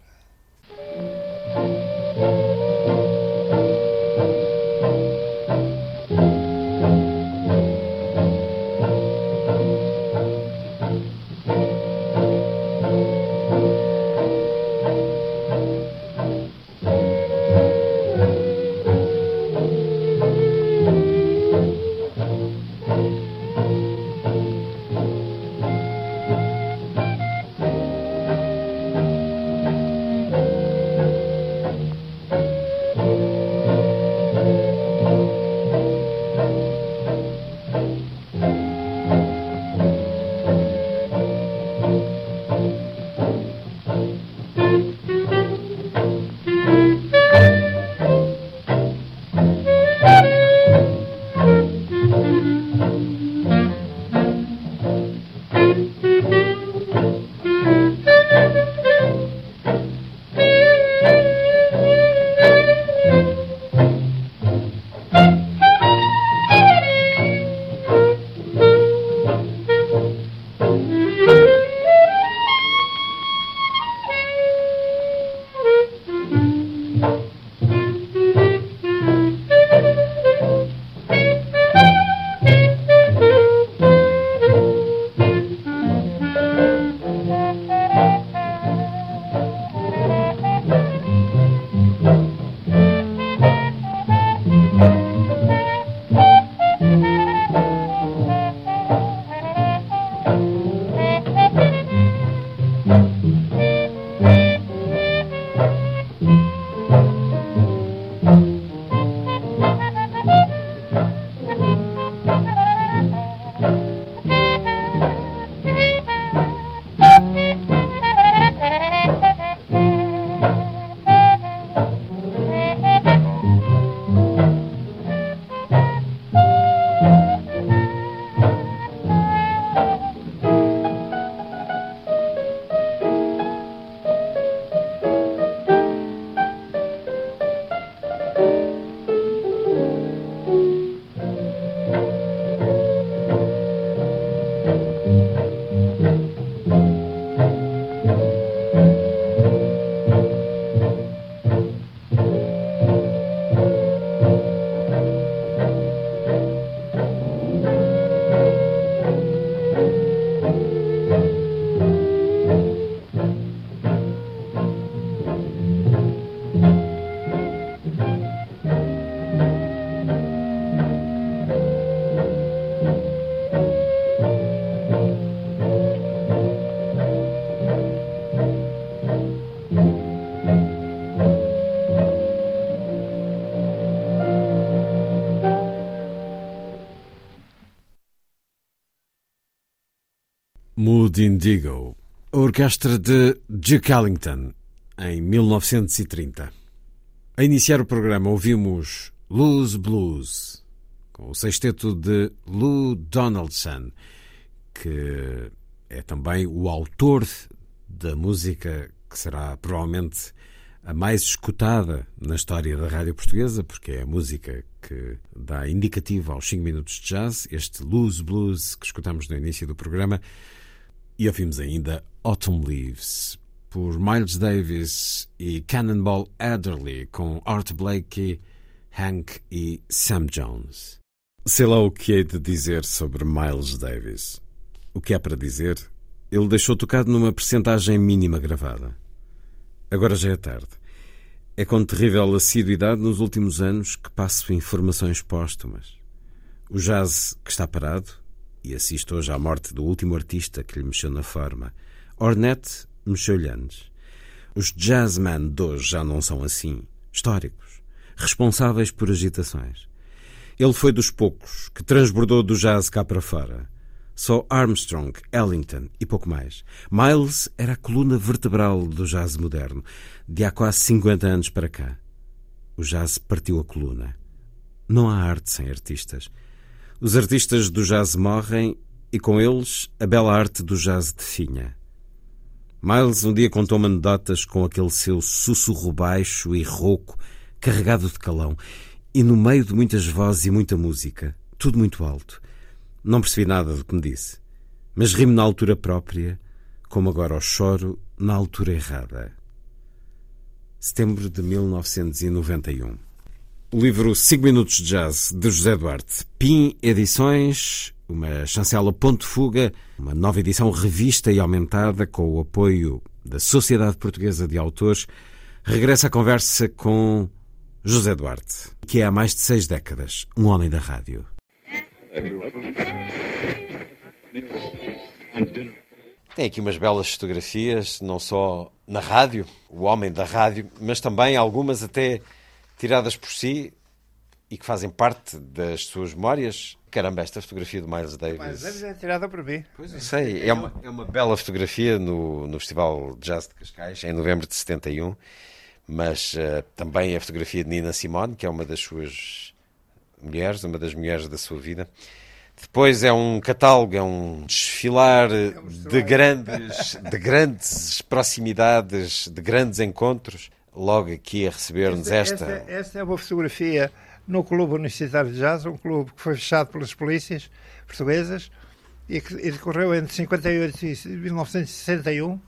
Mood Indigo, a orquestra de Duke Ellington, em 1930. A iniciar o programa ouvimos Blues Blues, com o sexteto de Lou Donaldson, que é também o autor da música que será provavelmente a mais escutada na história da rádio portuguesa, porque é a música que dá indicativo aos 5 minutos de jazz, este Blues Blues que escutamos no início do programa. E ouvimos ainda Autumn Leaves, por Miles Davis e Cannonball Adderley, com Art Blakey, Hank e Sam Jones. Sei lá o que hei de dizer sobre Miles Davis. O que há para dizer? Ele deixou tocado numa percentagem mínima gravada. Agora já é tarde. É com terrível assiduidade nos últimos anos que passo informações póstumas. O jazz que está parado, e assisto hoje à morte do último artista que lhe mexeu na forma. Ornette mexeu-lhe antes. Os jazzmen de hoje já não são assim, históricos, responsáveis por agitações. Ele foi dos poucos que transbordou do jazz cá para fora. Só Armstrong, Ellington e pouco mais. Miles era a coluna vertebral do jazz moderno, de há quase 50 anos para cá. O jazz partiu a coluna. Não há arte sem artistas. Os artistas do jazz morrem e com eles a bela arte do jazz definha. Miles um dia contou-me anedotas com aquele seu sussurro baixo e rouco, carregado de calão, e no meio de muitas vozes e muita música, tudo muito alto. Não percebi nada do que me disse, mas ri-me na altura própria, como agora o choro na altura errada. Setembro de 1991. O livro 5 Minutos de Jazz, de José Duarte. PIN Edições, uma chancela Ponto Fuga, uma nova edição revista e aumentada com o apoio da Sociedade Portuguesa de Autores, regressa à conversa com José Duarte, que é há mais de seis décadas um homem da rádio. Tem aqui umas belas fotografias, não só na rádio, o homem da rádio, mas também algumas até tiradas por si e que fazem parte das suas memórias. Caramba, esta fotografia do Miles Davis. Miles Davis é tirada por mim. Pois eu sei, é uma, é uma bela fotografia no, no Festival de Jazz de Cascais, em novembro de 71, mas uh, também a fotografia de Nina Simone, que é uma das suas mulheres, uma das mulheres da sua vida. Depois é um catálogo, é um desfilar de grandes, de grandes proximidades, de grandes encontros. Logo aqui a receber-nos esta, esta. Esta é uma fotografia no Clube Universitário de Jazz, um clube que foi fechado pelas polícias portuguesas e que e decorreu entre 58 e 1961.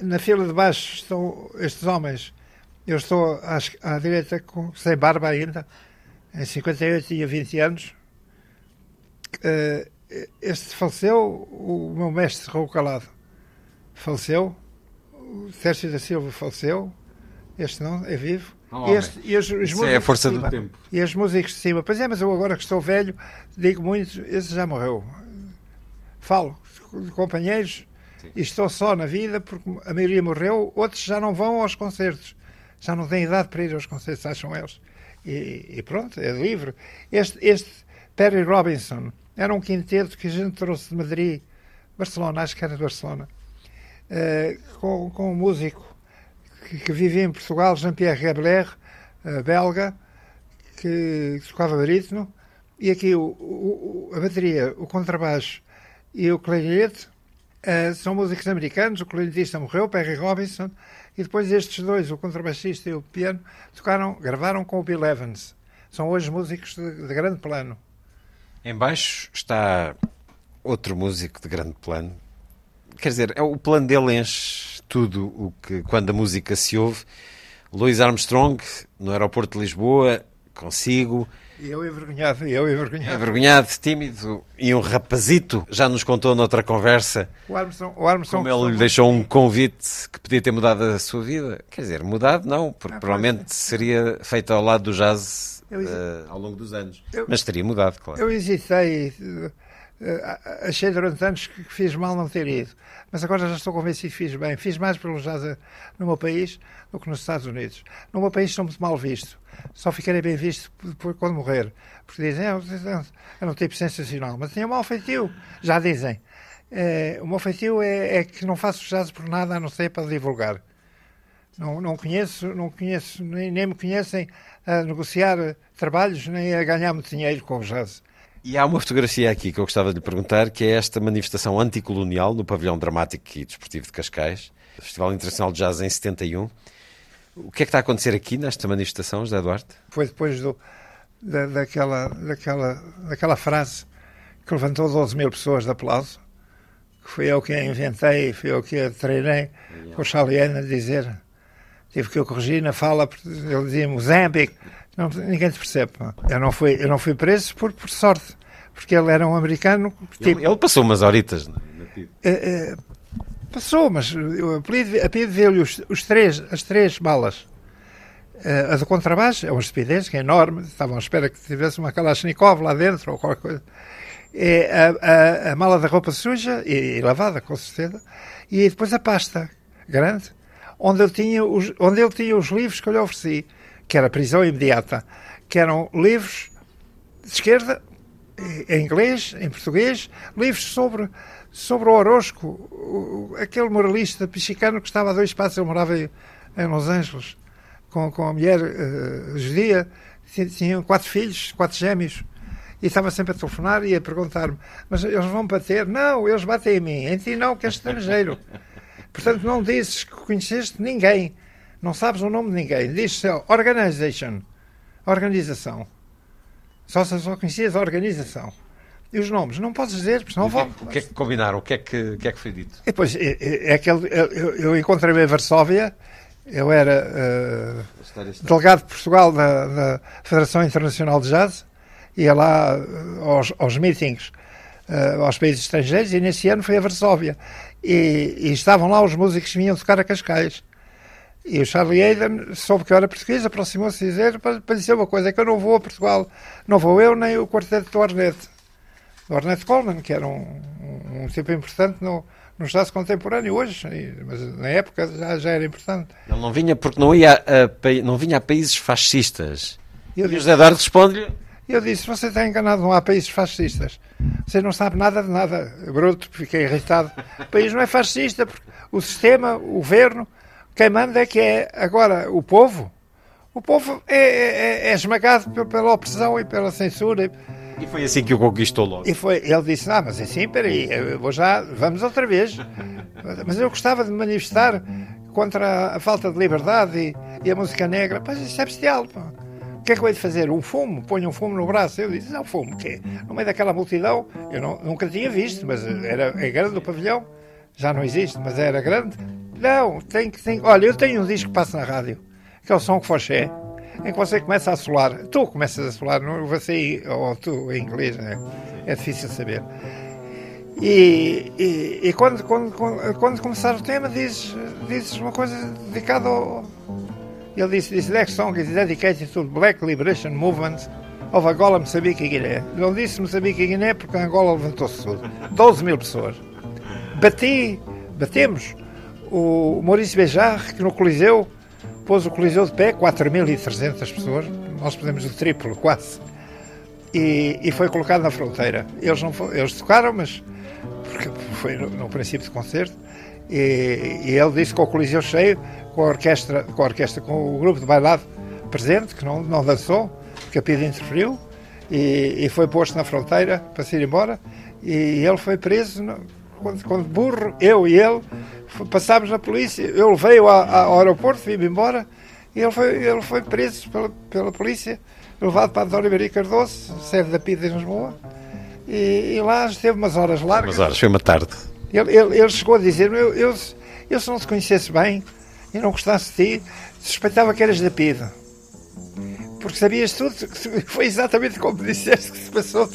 Na fila de baixo estão estes homens. Eu estou à, à direita com, sem barba ainda. Em 58 tinha 20 anos uh, este faleceu, o meu mestre Raul Calado faleceu, o Sérgio da Silva faleceu, este não, é vivo. Oh, este, e os, os é a força cima, do tempo. E os músicos de cima. Pois é, mas eu agora que estou velho, digo muito, esse já morreu. Falo de companheiros Sim. e estou só na vida porque a maioria morreu, outros já não vão aos concertos. Já não têm idade para ir aos concertos, acham eles. E, e pronto, é livre. Este, este Perry Robinson era um quinteto que a gente trouxe de Madrid, Barcelona, acho que era de Barcelona, com, com um músico que, que vivia em Portugal, Jean-Pierre Gabler, uh, belga, que, que tocava barítono, e aqui o, o, a bateria, o contrabaixo e o clarinete uh, são músicos americanos. O clarinetista morreu, Perry Robinson, e depois estes dois, o contrabaixista e o piano, tocaram, gravaram com o Bill Evans. São hoje músicos de, de grande plano. Embaixo está outro músico de grande plano. Quer dizer, é o plano dele enche tudo o que quando a música se ouve. Louis Armstrong, no aeroporto de Lisboa, consigo. E eu envergonhado, eu envergonhado. Envergonhado, tímido e um rapazito. Já nos contou noutra conversa o Armstrong, o Armstrong como ele lhe deixou um convite que podia ter mudado a sua vida. Quer dizer, mudado não, porque ah, provavelmente é. seria feito ao lado do jazz uh, ao longo dos anos. Eu, Mas teria mudado, claro. Eu hesitei, achei durante anos que fiz mal não ter ido. Mas agora já estou convencido que fiz bem. Fiz mais pelo jazz no meu país do que nos Estados Unidos. No meu país sou muito mal visto. Só ficarei bem visto depois quando morrer. Porque dizem, eu, eu não tenho sensacional, mas tenho mau feitio. Já dizem. É, o meu feitio é, é, que não faço jazz por nada a não ser para divulgar. Não, não conheço, não conheço, nem, nem me conhecem a negociar trabalhos nem a ganhar muito dinheiro com o jazz. E há uma fotografia aqui que eu gostava de lhe perguntar, que é esta manifestação anticolonial no Pavilhão Dramático e Desportivo de Cascais, Festival Internacional de Jazz em 71. O que é que está a acontecer aqui nesta manifestação, José Duarte? Foi depois do, da, daquela, daquela, daquela frase que levantou 12 mil pessoas de aplauso, que fui eu que a inventei, fui eu que a treinei, com o Chaliana a dizer tive que eu corrigir na fala, ele dizia Moçambique, não, ninguém te percebe. Eu não fui, eu não fui preso por, por sorte, porque ele era um americano. Tipo, ele, ele passou umas horitas. É, é, passou, mas a PID veio-lhe os, os, três, as três balas. Uh, a do contrabaixo é uma estupidez, que é enorme. Estavam à espera que tivesse uma Kalashnikov lá dentro ou qualquer coisa. É a, a, a mala da roupa suja e, e lavada, com certeza. E depois a pasta grande onde ele tinha os, onde ele tinha os livros que eu lhe ofereci, que era prisão imediata, que eram livros de esquerda em inglês, em português, livros sobre, sobre o Orozco, aquele moralista mexicano que estava a dois passos, ele morava em, Los Angeles, com, com a mulher eh, judia, Tinha- tinham quatro filhos, quatro gêmeos, e estava sempre a telefonar e a perguntar-me, mas eles vão bater? Não, eles batem em mim, em ti não, que és estrangeiro. Portanto, não dizes que conheceste ninguém, não sabes o nome de ninguém, dizes só organization, organização. Só, só conhecias a organização. E os nomes, não podes dizer, porque senão é, vão. que- o que é que combinaram? O que é que, que é que foi dito? E depois, é, é, é aquele, eu, eu- encontrei-me em Varsóvia, eu era eh, delegado de Portugal da, Federação Internacional de Jazz, ia lá eh, aos, aos meetings eh, aos países estrangeiros e nesse ano foi a Varsóvia. E, e estavam lá os músicos que vinham tocar a Cascais. E o Charlie Hayden soube que eu era português, aproximou-se a dizer para, para dizer uma coisa, é que eu não vou a Portugal, não vou eu nem o quarteto do Ornette. Do Ornette Coleman, que era um, um, um tipo importante no, no jazz contemporâneo hoje, e- mas na época já, já era importante. Ele não vinha porque não, ia a, pa- não vinha a países fascistas. E eu E disse, José Eduardo responde-lhe: eu disse, você está enganado, não há países fascistas. Você não sabe nada de nada. Bruto, fiquei irritado. O país não é fascista, porque o sistema, o governo, quem manda é que é agora o povo. O povo é, é- é esmagado pe- pela opressão e pela censura. E foi assim que o conquistou logo. E foi, ele disse, ah, mas assim, peraí, vou já, vamos outra vez. Mas eu gostava de manifestar contra a falta de liberdade e, e a música negra. Pois isso é bestial, pá. O que é que eu hei de fazer? Um fumo? Ponho um fumo no braço? Eu disse, não, fumo, o quê? No meio daquela multidão, eu não- nunca tinha visto, mas era, é grande o pavilhão. Já não existe, mas era grande. Não, tem que, tem, olha, eu tenho um disco que passa na rádio, que é o Som que Foché, em que você começa a solar. Tu começas a solar, não você ou tu em inglês, né? é difícil saber. E, e, e quando, quando, quando, quando começar o tema, dizes, dizes uma coisa dedicada ao. Ele disse: This next song is dedicated to the Black Liberation Movement of Angola, Moçambique e Guiné. Não disse Moçambique e Guiné porque Angola levantou-se tudo. 12 mil pessoas. Bati, batemos o Maurício Bejar, que no Coliseu pôs o Coliseu de pé, 4.300 pessoas. Nós pusemos o triplo, quase e, e foi colocado na fronteira. Eles, não, eles tocaram, mas porque foi no, no princípio do concerto, e, e ele disse com o Coliseu cheio, com a orquestra, com, a orquestra, com o grupo de bailado presente, que não, não dançou, porque a PIDE interferiu, e, e foi posto na fronteira para se ir embora, e ele foi preso quando, burro, eu e ele, passámos na polícia, eu levei-o ao aeroporto, vim embora, e ele foi, ele foi preso pela, pela polícia, levado para António Maria Cardoso, sede da PIDE em Lisboa, e, e lá esteve umas horas largas. Mas horas, foi uma tarde. Ele, ele, ele chegou a dizer-me: eu, eu, se- eu, se não te conhecesse bem e não gostasse de ti, suspeitava que eras da PIDE. Porque sabias tudo. Foi exatamente como disseste que se passou.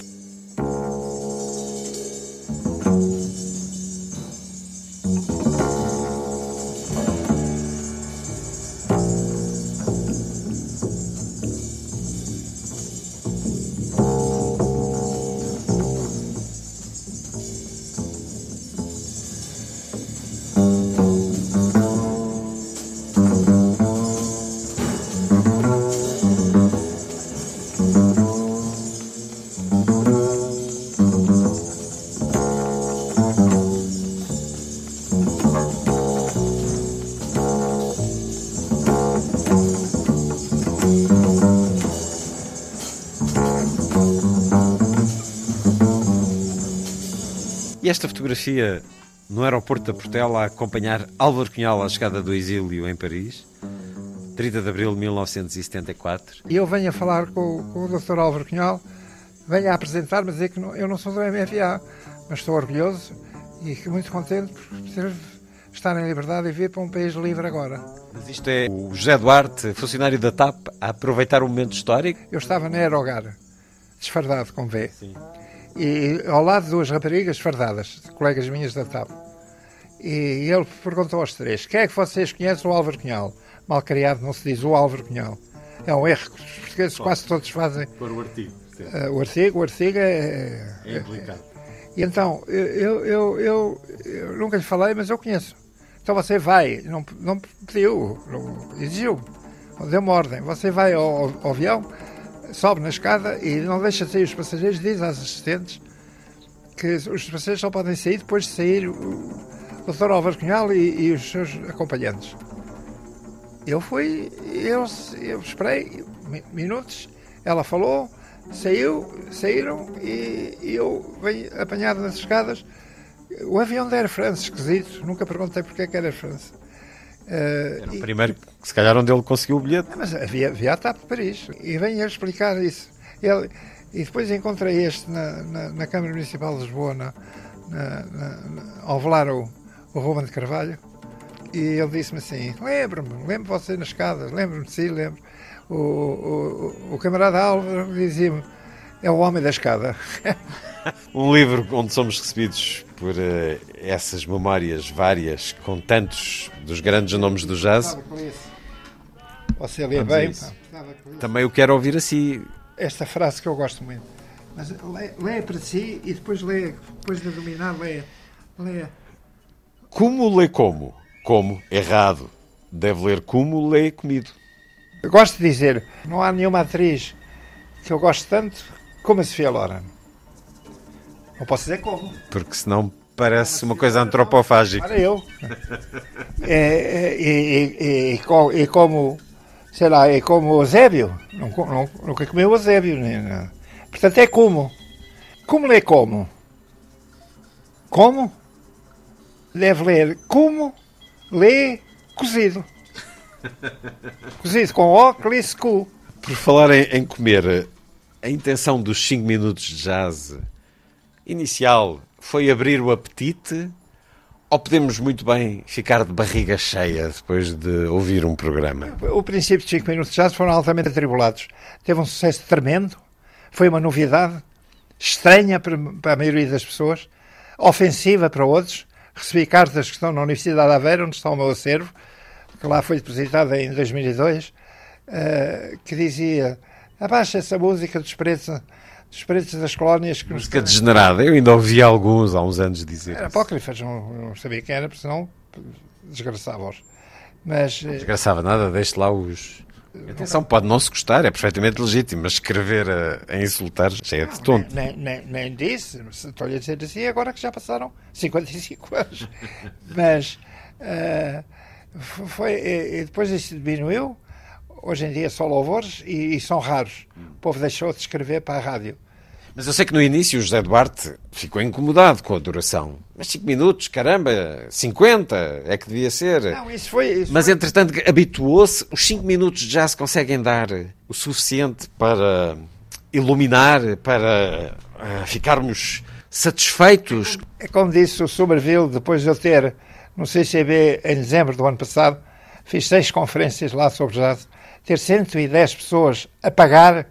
Esta fotografia no aeroporto da Portela a acompanhar Álvaro Cunhal à chegada do exílio em Paris, 30 de abril de 1974. E eu venho a falar com, com o Dr. Álvaro Cunhal, venho a apresentar-me a dizer que não- eu não sou do MFA, mas estou orgulhoso e muito contente por ter, estar em liberdade e vir para um país livre agora. Mas isto é o José Duarte, funcionário da TAP, a aproveitar o momento histórico. Eu estava na Aerogar, desfardado com V. E ao lado duas raparigas desfardadas, colegas minhas da TAP. E ele perguntou aos três: quem é que vocês conhecem o Álvaro Cunhal? Mal criado, não se diz o Álvaro Cunhal. É um erro que os portugueses quase todos fazem. Para o artigo. Eh, o artigo, o artigo é. É implicado. E então, eu, eu, eu, eu- eu nunca lhe falei, mas eu conheço. Então você vai, não, não pediu, não exigiu, deu uma ordem. Você vai ao, ao avião, sobe na escada e não deixa sair os passageiros, diz às assistentes que os passageiros só podem sair depois de sair o Dr. Álvaro Cunhal e, e os seus acompanhantes. Eu fui, eu, eu esperei minutos, ela falou, saiu, saíram e, e eu venho apanhado nas escadas. O avião da Air France, esquisito, nunca perguntei porque é que era France. Uh, era o e, primeiro, se calhar, onde ele conseguiu o bilhete. Mas havia, havia a TAP de Paris. E venho a explicar isso. Ele, e depois encontrei este na, na, na Câmara Municipal de Lisboa, na, na, ao velar o, o Ruben de Carvalho. E ele disse-me assim: Lembro-me, lembro você nas escadas, lembro-me de si, lembro. O, o, o camarada Álvaro dizia-me: É o homem da escada. um livro onde somos recebidos por uh, essas memórias várias, com tantos dos grandes nomes do jazz. Você lê bem. Também o quero ouvir assim. Esta frase que eu gosto muito. Mas lê, para si e depois lê, depois de dominar, lê. lê. Como lê como? Como? Errado. Deve ler como lê comido. Eu gosto de dizer, não há nenhuma atriz que eu gosto tanto como a Sofia Loren. Não posso dizer como. Porque senão parece uma coisa antropofágica. Para eu. É, é, e, e, e, e, como, sei lá, é como o Zébio. Não, não, nunca comeu o Zébio. Né? Portanto, é como. Como lê como? Como? Deve ler como lê cozido. cozido com óculos cu. Por falar em, em comer, a intenção dos 5 minutos de jazz inicial foi abrir o apetite ou podemos muito bem ficar de barriga cheia depois de ouvir um programa? O princípio de 5 minutos jazz foram altamente atribulados. Teve um sucesso tremendo, foi uma novidade, estranha para a maioria das pessoas, ofensiva para outros. Recebi cartas que estão na Universidade de Aveiro, onde está o meu acervo, que lá foi depositada em 2002, eh, que dizia abaixa essa música dos pretos das colónias. Que Música degenerada, eu ainda ouvi alguns há uns anos dizer. Era apócrifas, não, não sabia quem era, porque senão desgraçava-os. Mas. Não desgraçava nada, deixe lá os. Atenção, pode não se gostar, é perfeitamente legítimo, mas escrever a, a insultar já é de tonto. Nem, nem, nem disse, estou-lhe a dizer assim agora que já passaram 55 anos. mas uh, foi, e depois isso diminuiu, hoje em dia são louvores e, e, são raros. O povo deixou de escrever para a rádio. Mas eu sei que no início o José Duarte ficou incomodado com a duração. Mas 5 minutos, caramba, 50 é que devia ser. Não, isso foi. Isso Mas foi... entretanto habituou-se, os 5 minutos já se conseguem dar o suficiente para iluminar, para uh, ficarmos satisfeitos. É como disse o Somerville, depois de eu ter no CCB em dezembro do ano passado, fiz seis conferências lá sobre jazz ter 110 pessoas a pagar,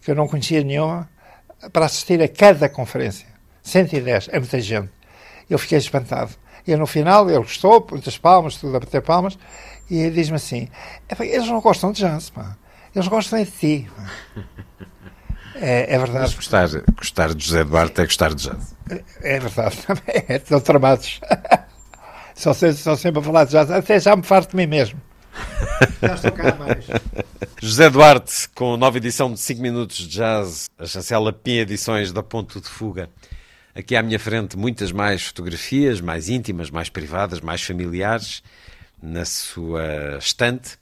que eu não conhecia nenhuma, para assistir a cada conferência. 110, é muita gente. Eu fiquei espantado. E no final ele gostou, muitas palmas, tudo a bater palmas, e diz-me assim: eles não gostam de jazz, pá. eles gostam é de ti. É, é, verdade. Mas gostar, gostar de José Duarte é gostar de jazz. É, é verdade, é, estão tramados. só, só sempre a falar de jazz, até já me farto de mim mesmo. José Duarte, com nova edição de 5 minutos de jazz, a chancela PIN Edições da Ponto de Fuga. Aqui à minha frente muitas mais fotografias, mais íntimas, mais privadas, mais familiares, na sua estante.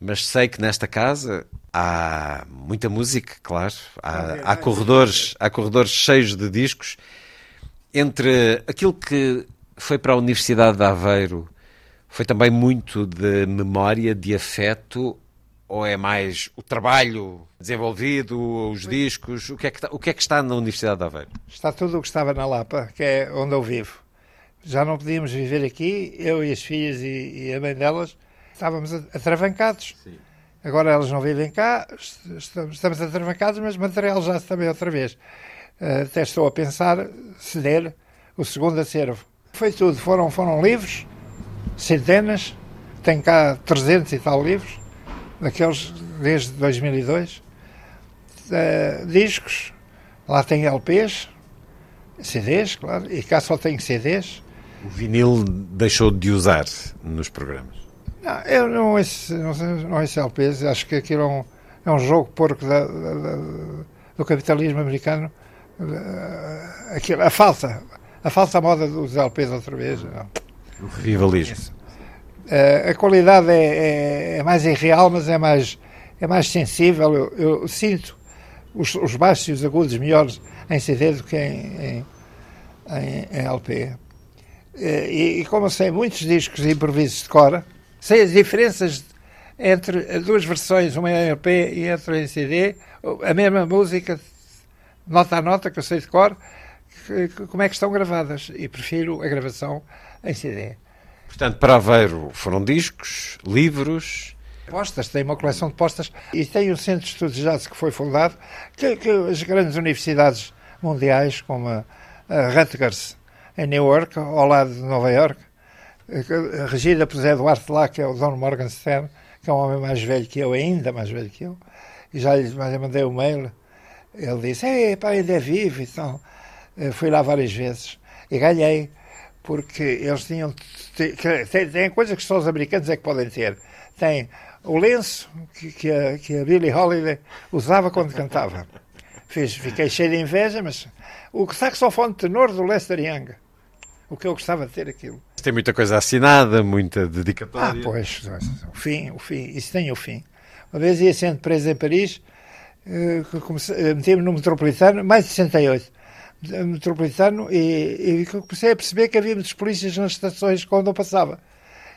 Mas sei que nesta casa há muita música, claro. Há, há corredores, há corredores cheios de discos. Entre aquilo que foi para a Universidade de Aveiro foi também muito de memória, de afeto, ou é mais o trabalho desenvolvido, os discos? O que, é que está, o que é que está na Universidade de Aveiro? Está tudo o que estava na Lapa, que é onde eu vivo. Já não podíamos viver aqui, eu e as filhas e, e a mãe delas, estávamos atravancados. Sim. Agora elas não vivem cá, estamos, atravancados, mas material já também outra vez. Uh, até estou a pensar ceder o segundo acervo. Foi tudo, foram, foram livros, centenas, tem cá 300 e tal livros, daqueles desde 2002, uh, eh, discos, lá tem LPs, CDs, claro, e cá só tem CDs. O vinil deixou de usar nos programas? Não, eu não ouço, não, não ouço LPs, acho que aquilo é um, é um jogo porco da, da, da, do capitalismo americano. Uh, aquilo, a falsa, a falsa moda dos LPs outra vez. Não. Rivalismo. Uh, a qualidade é, é, é, mais irreal, mas é mais, é mais sensível. Eu, eu sinto os, os, baixos e os agudos melhores em CD do que em, em, em, em LP. Uh, e, e, como eu sei muitos discos de improvisos de cora, sei as diferenças entre duas versões, uma em LP e outra em CD, a mesma música, nota a nota, que eu sei de cor, que, que, como é que estão gravadas. E prefiro a gravação em CD. Portanto, para Aveiro foram discos, livros. Postas, tem uma coleção de postas e tem um centro de estudos de jazz que foi fundado, que, que as grandes universidades mundiais, como a, a Rutgers em Newark, ao lado de Nova York, regida por Zé Duarte lá, que é o Don Morgenstern, que é um homem mais velho que eu, ainda mais velho que eu, e já lhe mandei um mail. Ele disse: Ei, pá, ainda é vivo e então, Fui lá várias vezes e ganhei porque eles tinham. Tem, coisas que só os americanos é que podem ter. Tem o lenço que, que, a, que a Billie Holiday usava quando cantava. Fiz, fiquei cheio de inveja, mas o saxofone tenor do Lester Young. O que eu gostava de ter aquilo. Tem muita coisa assinada, muita dedicatória. Ah, pois, o fim, o fim, isso tem o fim. Uma vez ia sendo preso em Paris, eh, eh, meti-me no metropolitano, mais de 68 metropolitano e, e comecei a perceber que havia muitos polícias nas estações quando eu passava.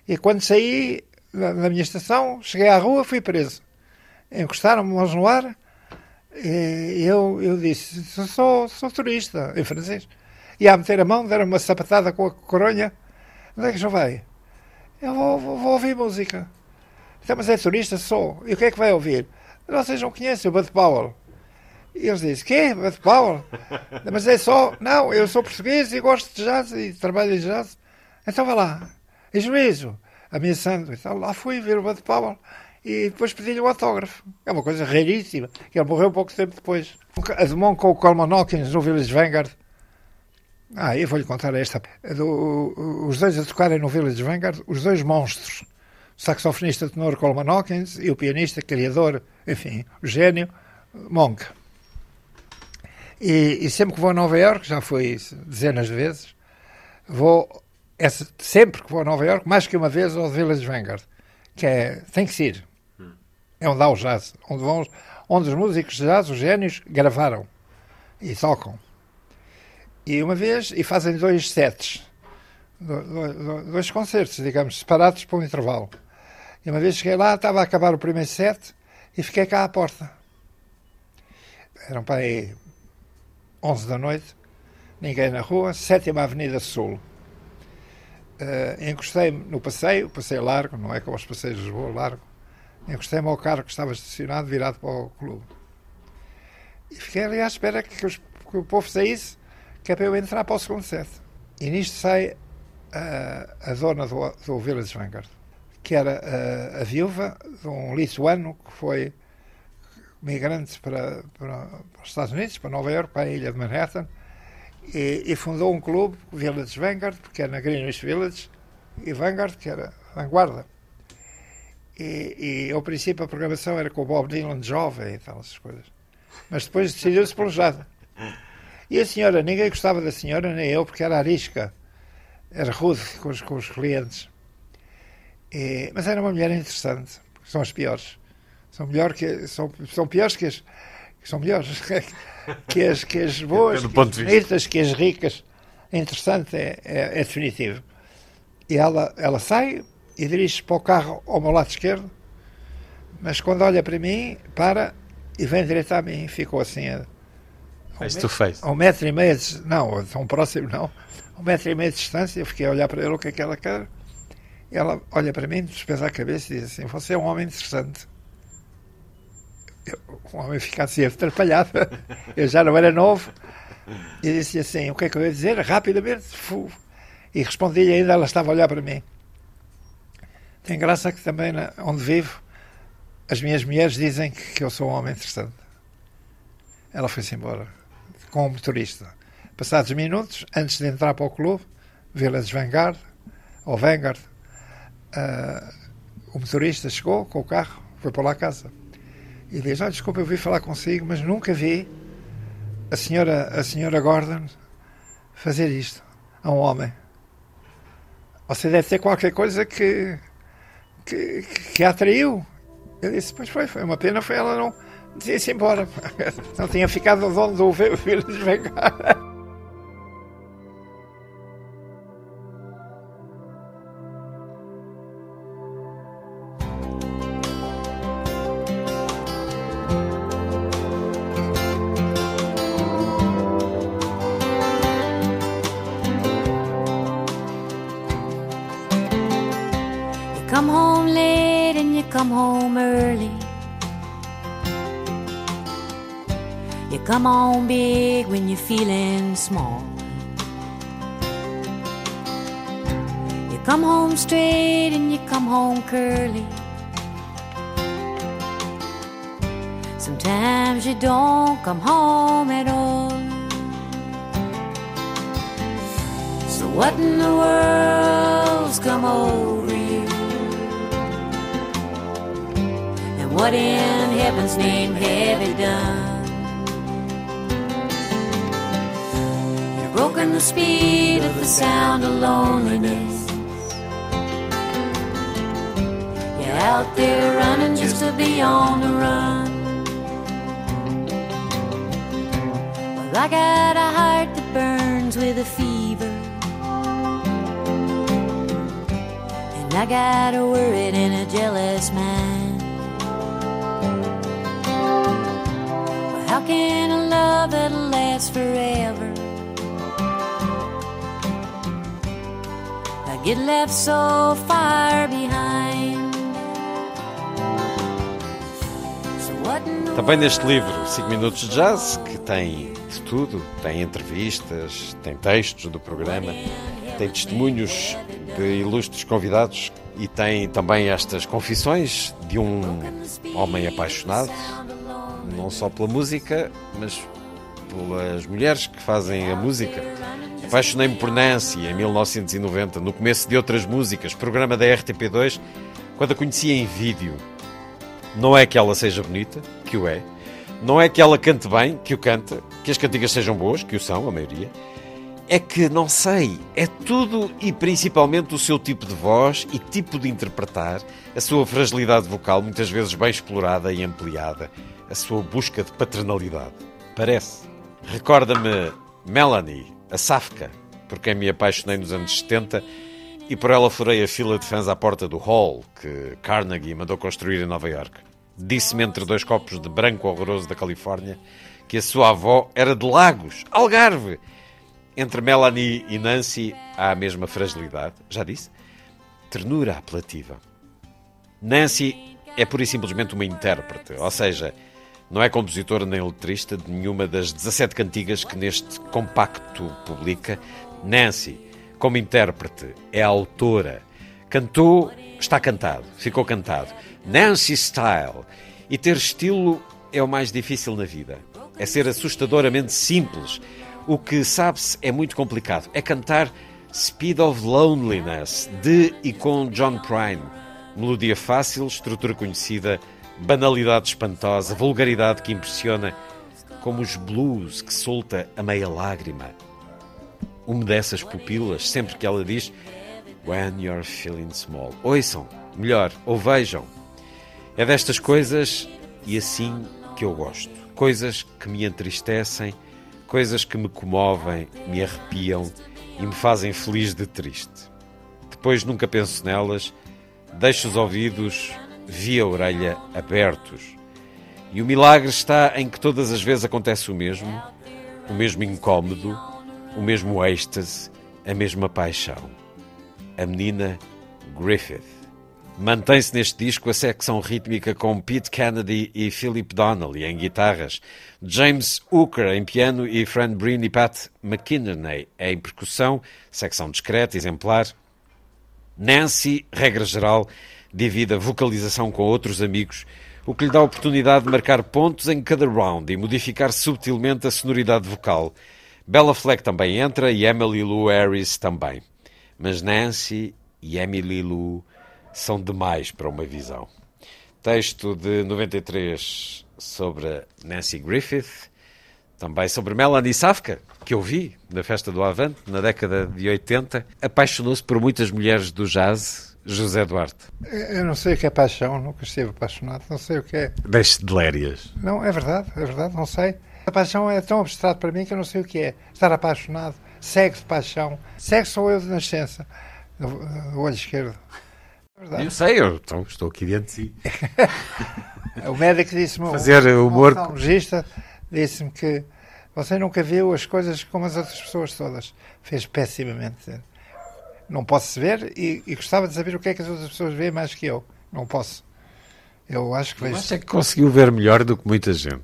E quando saí na, na minha estação, cheguei à rua, fui preso. Encostaram-me mãos no ar e eu, eu disse: sou, sou turista, em francês. E a meter a mão, deram uma sapatada com a coronha. Onde é que já vai? Eu vou, vou, vou, ouvir música. Então, mas é turista? Sou. E o que é que vai ouvir? Vocês não conhecem o Bud Powell. E eles dizem, quê? Bud Powell? Mas é só, não, eu sou português e gosto de jazz e trabalho em jazz. Então vá lá. E juízo, ameaçando. Então lá fui ver o Bud Powell e depois pedi-lhe um autógrafo. É uma coisa raríssima, que ele morreu pouco tempo depois. A de com o Coleman Hawkins no Village Vanguard. Ah, eu vou-lhe contar esta. Do, os dois a tocarem no Village Vanguard, os dois monstros. O saxofonista tenor Coleman Hawkins e o pianista, criador, enfim, o gênio, Monk. E, e, sempre que vou a Nova York, já fui dezenas de vezes, vou essa, sempre que vou a Nova York, mais que uma vez ao Village Vanguard, que é, tem que ser. É onde há o jazz, onde, vão, onde os músicos de jazz, os génios, gravaram e tocam. E uma vez, e fazem dois sets, dois concertos, digamos, separados por um intervalo. E uma vez cheguei lá, estava a acabar o primeiro set e fiquei cá à porta. Eram para aí 11 da noite, ninguém na rua, sétima Avenida Sul. Uh, encostei-me no passeio, passeio largo, não é como os passeios de Lisboa, largo. Encostei-me ao carro que estava estacionado, virado para o clube. E fiquei ali à espera que, os, que o povo saísse, que é para eu entrar para o segundo set. E nisto sai a, a dona do, do Village Vanguard, que era a, a viúva de um lituano que foi migrantes para, para, para, os Estados Unidos, para Nova York, para a ilha de Manhattan, e, e fundou um clube, Village Vanguard, que era na Greenwich Village, e Vanguard, que era vanguarda. E, e ao princípio a programação era com o Bob Dylan jovem e tal, essas coisas. Mas depois decidiu-se pelo jazz. E a senhora, ninguém gostava da senhora, nem eu, porque era arisca, era rude com os, com os clientes. E, mas era uma mulher interessante, são as piores. São melhor que são, são piores que as são melhores que as, que as boas, que as bonitas, que as ricas. Interessante, é, é, é, definitivo. E ela, ela sai e dirige-se para o carro ao meu lado esquerdo, mas quando olha para mim, para e vem direito a mim. Ficou assim a, face to face. A um metro e meio, de, não, tão próximo não, a um metro e meio de distância. Eu fiquei a olhar para ele o que é que ela quer. E ela olha para mim, despesa a cabeça e diz assim: Você é um homem interessante o homem fica assim atrapalhado. Eu já não era novo. E disse assim: O que é que eu ia dizer? Rapidamente. Fu. E respondi-lhe ainda, ela estava a olhar para mim. Tem graça que também, onde vivo, as minhas mulheres dizem que, eu sou um homem interessante. Ela foi-se embora com o motorista. Passados minutos, antes de entrar para o clube, Village Vanguard, ou Vanguard, uh, o motorista chegou com o carro, foi para lá a casa. E diz: Olha, desculpa, eu vim falar consigo, mas nunca vi a senhora, a senhora Gordon fazer isto a um homem. Você deve ter qualquer coisa que, que, que a atraiu. Eu disse: Pois foi, foi uma pena, foi ela não ir-se embora. Não tinha ficado o filho desvengar. Curly. Sometimes you don't come home at all. So, what in the world's come over you? And what in heaven's name have you done? You've broken the speed of the sound of loneliness. Out there running just to be on the run. Well, I got a heart that burns with a fever. And I got a worried and a jealous mind. How can a love that'll last forever I get left so far Também neste livro, 5 Minutos de Jazz, que tem de tudo, tem entrevistas, tem textos do programa, tem testemunhos de ilustres convidados e tem também estas confissões de um homem apaixonado, não só pela música, mas pelas mulheres que fazem a música. Apaixonei-me por Nancy em 1990, no começo de outras músicas, programa da RTP2, quando a conhecia em vídeo. Não é que ela seja bonita, que o é. Não é que ela cante bem, que o canta, que as cantigas sejam boas, que o são, a maioria. É que, não sei, é tudo e principalmente o seu tipo de voz e tipo de interpretar, a sua fragilidade vocal, muitas vezes bem explorada e ampliada a sua busca de paternalidade. Parece. Recorda-me Melanie, a Safka, por quem me apaixonei nos anos 70 e por ela furei a fila de fãs à porta do hall que Carnegie mandou construir em Nova York. Disse-me entre dois copos de branco horroroso da Califórnia que a sua avó era de Lagos, Algarve. Entre Melanie e Nancy há a mesma fragilidade, já disse? Ternura apelativa. Nancy é pura e simplesmente uma intérprete, ou seja, não é compositora nem letrista de nenhuma das 17 cantigas que neste compacto publica. Nancy, como intérprete, é autora. Cantou, está cantado, ficou cantado. Nancy Style. E ter estilo é o mais difícil na vida. É ser assustadoramente simples. O que sabe-se é muito complicado. É cantar Speed of Loneliness, de e com John Prine. Melodia fácil, estrutura conhecida banalidade espantosa, vulgaridade que impressiona, como os blues que solta a meia lágrima. Umedece as pupilas sempre que ela diz When you're feeling small. Ouçam, melhor, ou vejam. É destas coisas e assim que eu gosto. Coisas que me entristecem, coisas que me comovem, me arrepiam e me fazem feliz de triste. Depois nunca penso nelas, deixo os ouvidos via orelha abertos. E o milagre está em que todas as vezes acontece o mesmo, o mesmo incômodo, o mesmo êxtase, a mesma paixão. A menina Griffith. Mantém-se neste disco a secção rítmica com Pete Kennedy e Philip Donnelly em guitarras, James Hooker em piano e Fran Breen e Pat McInerney em percussão, secção discreta, exemplar. Nancy, regra geral, divide a vocalização com outros amigos, o que lhe dá a oportunidade de marcar pontos em cada round e modificar subtilmente a sonoridade vocal. Bella Fleck também entra e Emily Lou Harris também. Mas Nancy e Emily Lou são demais para uma visão. Texto de 93 sobre Nancy Griffith, também sobre Melanie Safka, que eu vi na festa do Avante, na década de 80. Apaixonou-se por muitas mulheres do jazz, José Duarte. Eu não sei o que é paixão, nunca estive apaixonado, não sei o que é. Deixe de lérias. Não, é verdade, é verdade, não sei. A paixão é tão abstrato para mim que eu não sei o que é. Estar apaixonado, sexo de paixão. Sexo sou eu de nascença, do, do olho esquerdo. É. Eu sei, eu então, estou aqui diante de si. O médico disse-me, Fazer um humor- oftalmologista disse-me que você nunca viu as coisas como as outras pessoas todas. Fez pessimamente. Não posso ver e, e gostava de saber o que é que as outras pessoas veem mais que eu. Não posso. Eu acho que vejo. acho é que conseguiu ver melhor do que muita gente.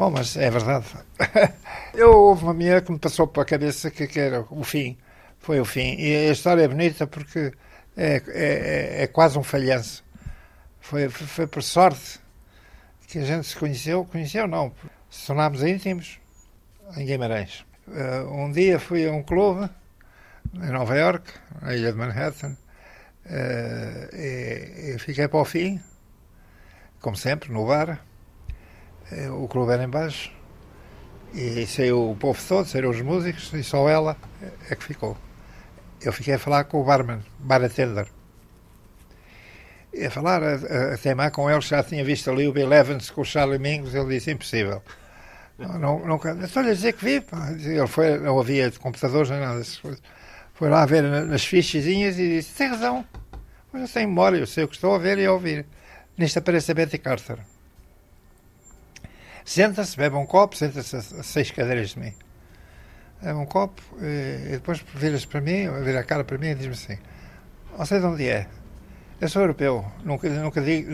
Bom, mas é verdade. Eu houve uma mulher que me passou pela cabeça que, que era o fim. Foi o fim. E a história é bonita porque é, é, é- é quase um falhanço. Foi, foi, foi por sorte que a gente se conheceu. Conheceu, não. Se tornámos íntimos em Guimarães. Eh, um dia fui a um clube em Nova York, na ilha de Manhattan, eh, e, e fiquei para o fim, como sempre, no bar. Eh, O clube era em baixo e saiu o povo todo, saíram os músicos e só ela é que ficou. Eu fiquei a falar com o barman, bartender. E a falar, a, a, a teimar com ele, já tinha visto ali o Bill Evans com o Charlie Mingus, ele disse, impossível. Nunca, estou-lhe a dizer que vi. Ele foi, não havia computadores nem nada. Foi lá ver na- nas fichezinhas e disse, tem razão, mas eu tenho memória, eu sei o que estou a ver e a ouvir. Nisto aparece a Betty Carter. Senta-se, bebe um copo, senta-se a seis cadeiras de mim. Bebe um copo e, e depois vira-se para mim, vira a cara para mim e diz-me assim: Você de onde é? Eu sou europeu, nunca, nunca digo,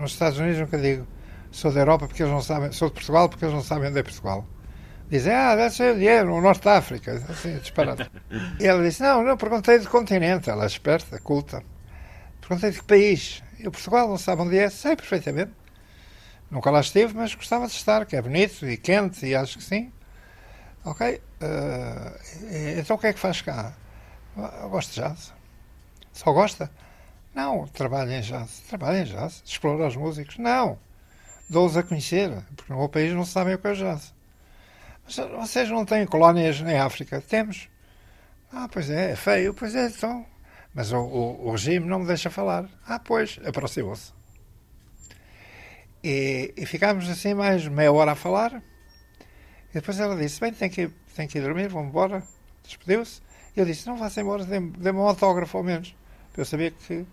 nos Estados Unidos nunca digo sou da Europa porque eles não sabem, sou de Portugal porque eles não sabem onde é Portugal. Dizem, ah, deve ser onde é, no Norte da África. Assim, disparado. e ela disse, não, não, perguntei do continente, ela é esperta, culta. Perguntei de que país. Eu, Portugal, não sabe onde é? Sei perfeitamente. Nunca lá estive, mas gostava de estar, que é bonito e quente, e acho que sim. Ok. eh, e- então o que é que faz cá? Eu gosto de jazz. Só gosta? Não, trabalho em jazz. Trabalho em jazz. Explora os músicos? Não. Dou-os a conhecer, porque no meu país não sabem o que é jazz. Mas vocês não têm colónias em África? Temos. Ah, pois é, é feio. Pois é, então. Mas o, o- o regime não me deixa falar. Ah, pois, aproximou-se. E, e ficámos assim mais meia hora a falar. E depois ela disse: Bem, tem que, tem que ir dormir, vamos embora. Despediu-se. E eu disse: Não vá-se embora, dê-me um autógrafo ao menos. Para eu saber que,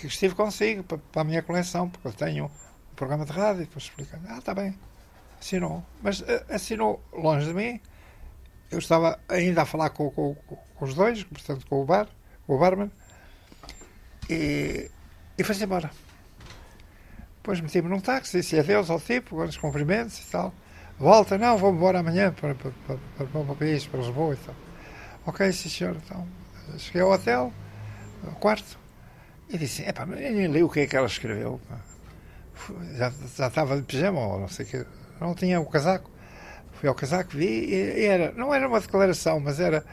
que estive consigo, para, para a minha coleção, porque eu tenho um programa de rádio. E depois explica: Ah, está bem. Assinou. Mas eh, assinou longe de mim. Eu estava ainda a falar com, com- com os dois, portanto, com o bar, com o barman. E, e foi-se embora. Depois meti-me num táxi, disse adeus ao tipo, os cumprimentos e tal. Volta, não, vou embora amanhã para, para, para, para, para o país, para Lisboa e tal. Ok, sim senhor. Então, cheguei ao hotel, ao quarto, e disse, mas eu nem li o que é que ela escreveu. pá. Já, já estava de pijama ou não sei o que, não tinha o casaco. Fui ao casaco, vi, e, e era, não era uma declaração, mas era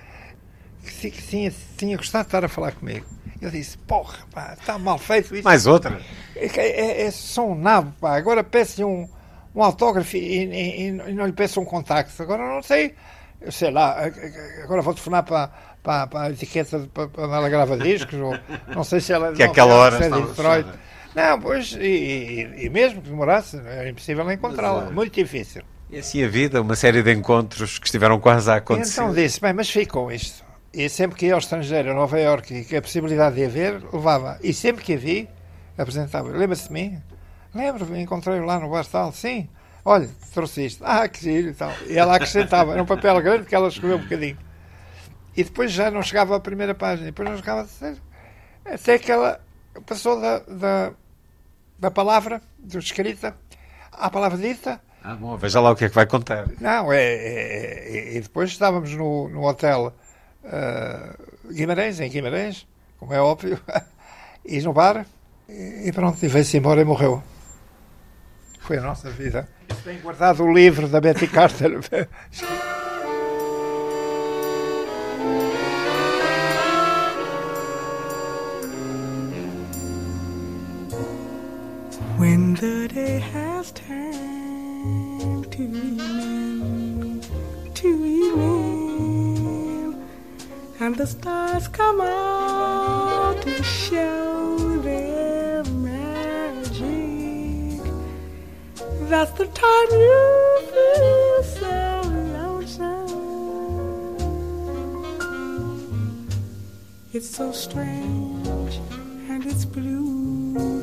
que, ti- que tinha, tinha gostado de estar a falar comigo. Eu disse, porra, pá, está mal feito isso. Mais outra. É, que é, é só um nabo, pá. Agora peço-lhe um, um autógrafo e, e- e não lhe peço um contacto. Agora não sei, eu sei lá, agora vou telefonar para, para, para a etiqueta para, para ela grava discos, ou não sei se ela é de Que Nova aquela hora é estava Detroit. Não, pois, e, e- mesmo que demorasse, era impossível encontrá-la, é. muito difícil. E assim a vida, uma série de encontros que estiveram quase a acontecer. então disse, bem, mas fico com isto. E sempre que ia ao estrangeiro, a Nova Iorque, e que a possibilidade de a ver, levava. E sempre que a vi, apresentava. Lembra-se de mim? Lembro, encontrei-o lá no bar tal. Sim, olha, trouxe isto. Ah, que giro e tal. E ela acrescentava. Era um papel grande que ela escreveu um bocadinho. E depois já não chegava à primeira página. Depois não chegava a terceira. Até que ela passou da, da, da palavra, do escrita, à palavra dita, Ah, bom, veja lá o que é que vai contar. não, é, é- é- e depois estávamos no, no hotel ah, Guimarães, em Guimarães, como é óbvio, e no bar, e, e pronto, e veio-se embora e morreu. Foi a nossa vida. Tenho guardado o livro da Betty Carter. When the day has turned to and the stars come out to show their magic, that's the time you feel so lonesome. It's so strange and it's blue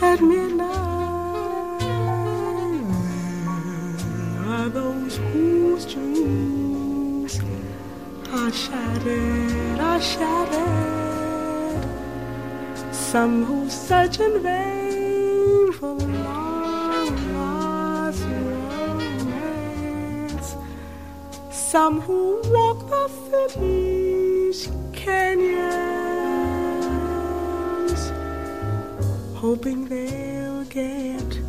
at midnight. Are those whose dreams are shattered, are shattered? Some who search in vain for long lost romance. Some who walk the city's canyons hoping they'll get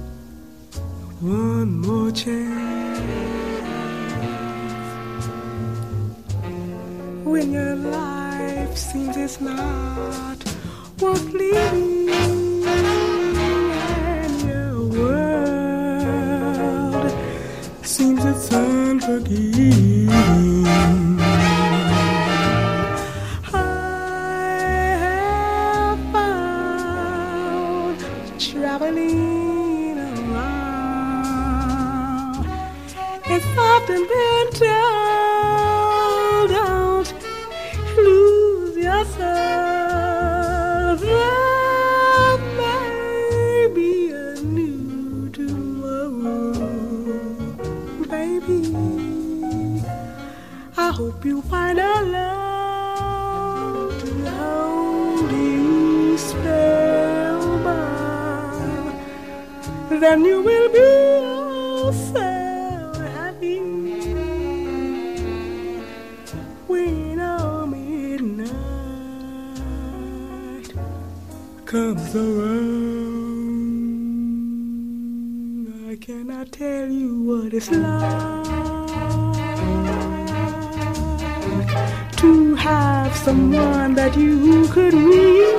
one more chance. When your life seems it's not worth living, and your world seems it's unforgiving. I have found traveling around. It's often been Then you will be so happy when our midnight comes around. I cannot tell you what it's like to have someone that you could really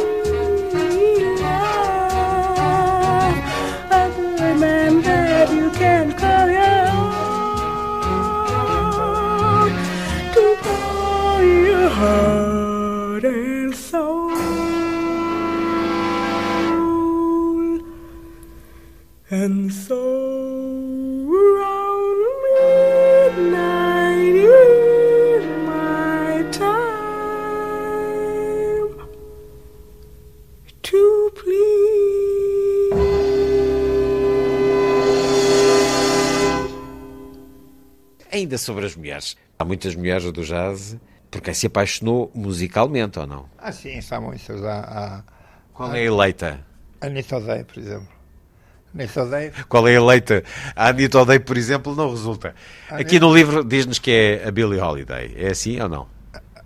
Ainda sobre as mulheres. Há muitas mulheres do jazz porque se apaixonou musicalmente ou não? Ah, sim, há muitas. Há, há Qual é a eleita? a Anitta O'Day, por exemplo. Anitta O'Day, Qual é a eleita? A Anitta O'Day, por exemplo, não resulta. Aqui no livro diz-nos que é a Billie Holiday. É assim ou não?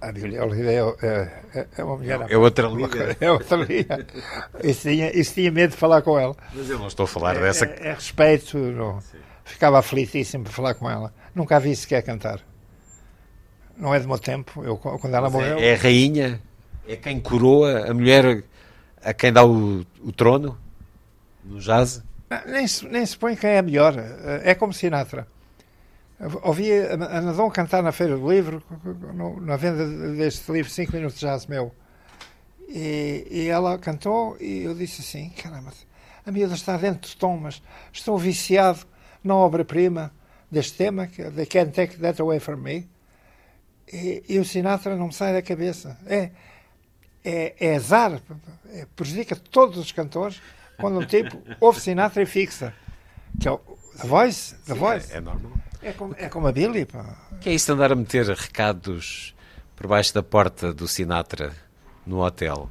a Billie Holiday é, é, é uma mulher... É outra liga. É outra liga. Isso tinha, isso tinha medo de falar com ela. Mas eu não estou a falar dessa. É, é respeito. Não. Ficava aflitíssimo por falar com ela. Nunca a vi sequer cantar. Não é do meu tempo. Eu, quando ela morreu... É a rainha? É quem coroa a mulher a quem dá o, o trono no jazz? Nem se, nem se põe quem é melhor. É como Sinatra. Ouvi a Nadon cantar na Feira do Livro, na venda deste livro, 5 minutos de jazz meu. E, e, ela cantou e eu disse assim: caramba, a miúda está dentro do tom, mas estou viciado na obra-prima deste tema, que é They Can't Take That Away From Me. E, e, o Sinatra não me sai da cabeça. É, é, é azar, é, prejudica todos os cantores quando um tipo ouve Sinatra e fixa. Que é o The Voice. The Sim, Voice. É, é normal. É como, é como a Billy. Pá. Que é isso de andar a meter recados por baixo da porta do Sinatra no hotel?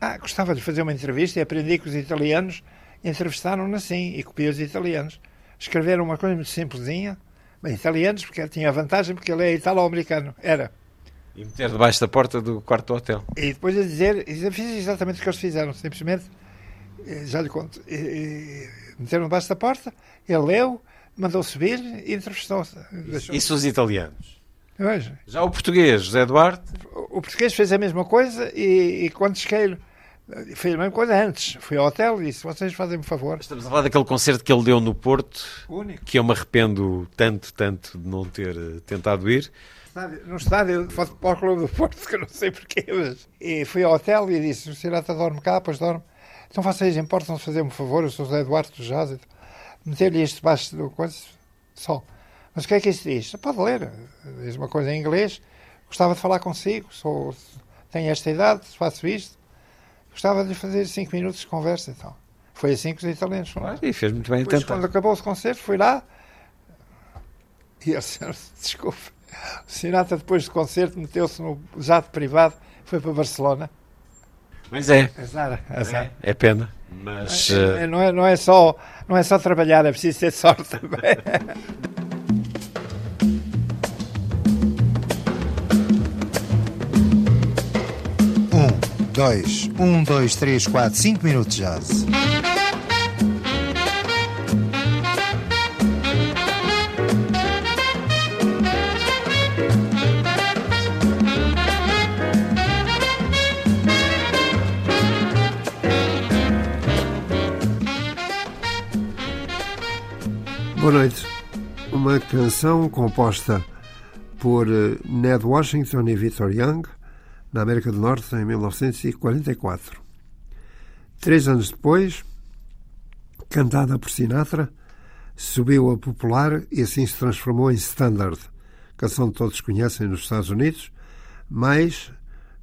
Ah, gostava de fazer uma entrevista e aprendi que os italianos entrevistaram-no assim e copiei os italianos. Escreveram uma coisa muito simplesinha, bem, italianos, porque tinha a vantagem porque ele é italo-americano. Era. E meter debaixo da porta do quarto do hotel. E depois a dizer, eu fiz exatamente o que eles fizeram, simplesmente, já lhe conto, e, e, meteram debaixo da porta, ele leu, mandou subir e entrevistou-se. Isso os italianos. Veja. Já o português, José Duarte? O, o português fez a mesma coisa e, e quando cheguei Fiz a mesma coisa antes. Fui ao hotel e disse: vocês fazem-me favor. Estamos a falar daquele concerto que ele deu no Porto, Único. que eu me arrependo tanto, tanto de não ter eh, tentado ir. No estádio de Futebol Clube do Porto, que eu não sei porquê, mas... E fui ao hotel e disse, o Cirata dorme cá, pois dorme. Então vocês importam-se fazer-me um favor, eu sou José Eduardo do Jazz. Meter-lhe isto debaixo do coisa, só. Mas o que é que isto diz? Pode ler. Diz uma coisa em inglês. Gostava de falar consigo, sou, tenho esta idade, faço isto. Gostava de fazer cinco minutos de conversa, então. Foi assim que os italianos foram. E fez muito bem em Depois, tentar. quando acabou o concerto, fui lá e ele desculpe, o Sinatra depois do concerto meteu-se no jato privado foi para Barcelona. Mas é, Azar, azar. é pena. Mas É, eh, não, é, não, é só, não é só trabalhar, é preciso ter sorte também. Um, dois, um, dois, três, quatro, cinco minutos de jazz. Boa noite. Uma canção composta por eh, Ned Washington e Victor Young, na América do Norte, em 1944. Três anos depois, cantada por Sinatra, subiu a popular e assim se transformou em standard, canção que todos conhecem nos Estados Unidos, mas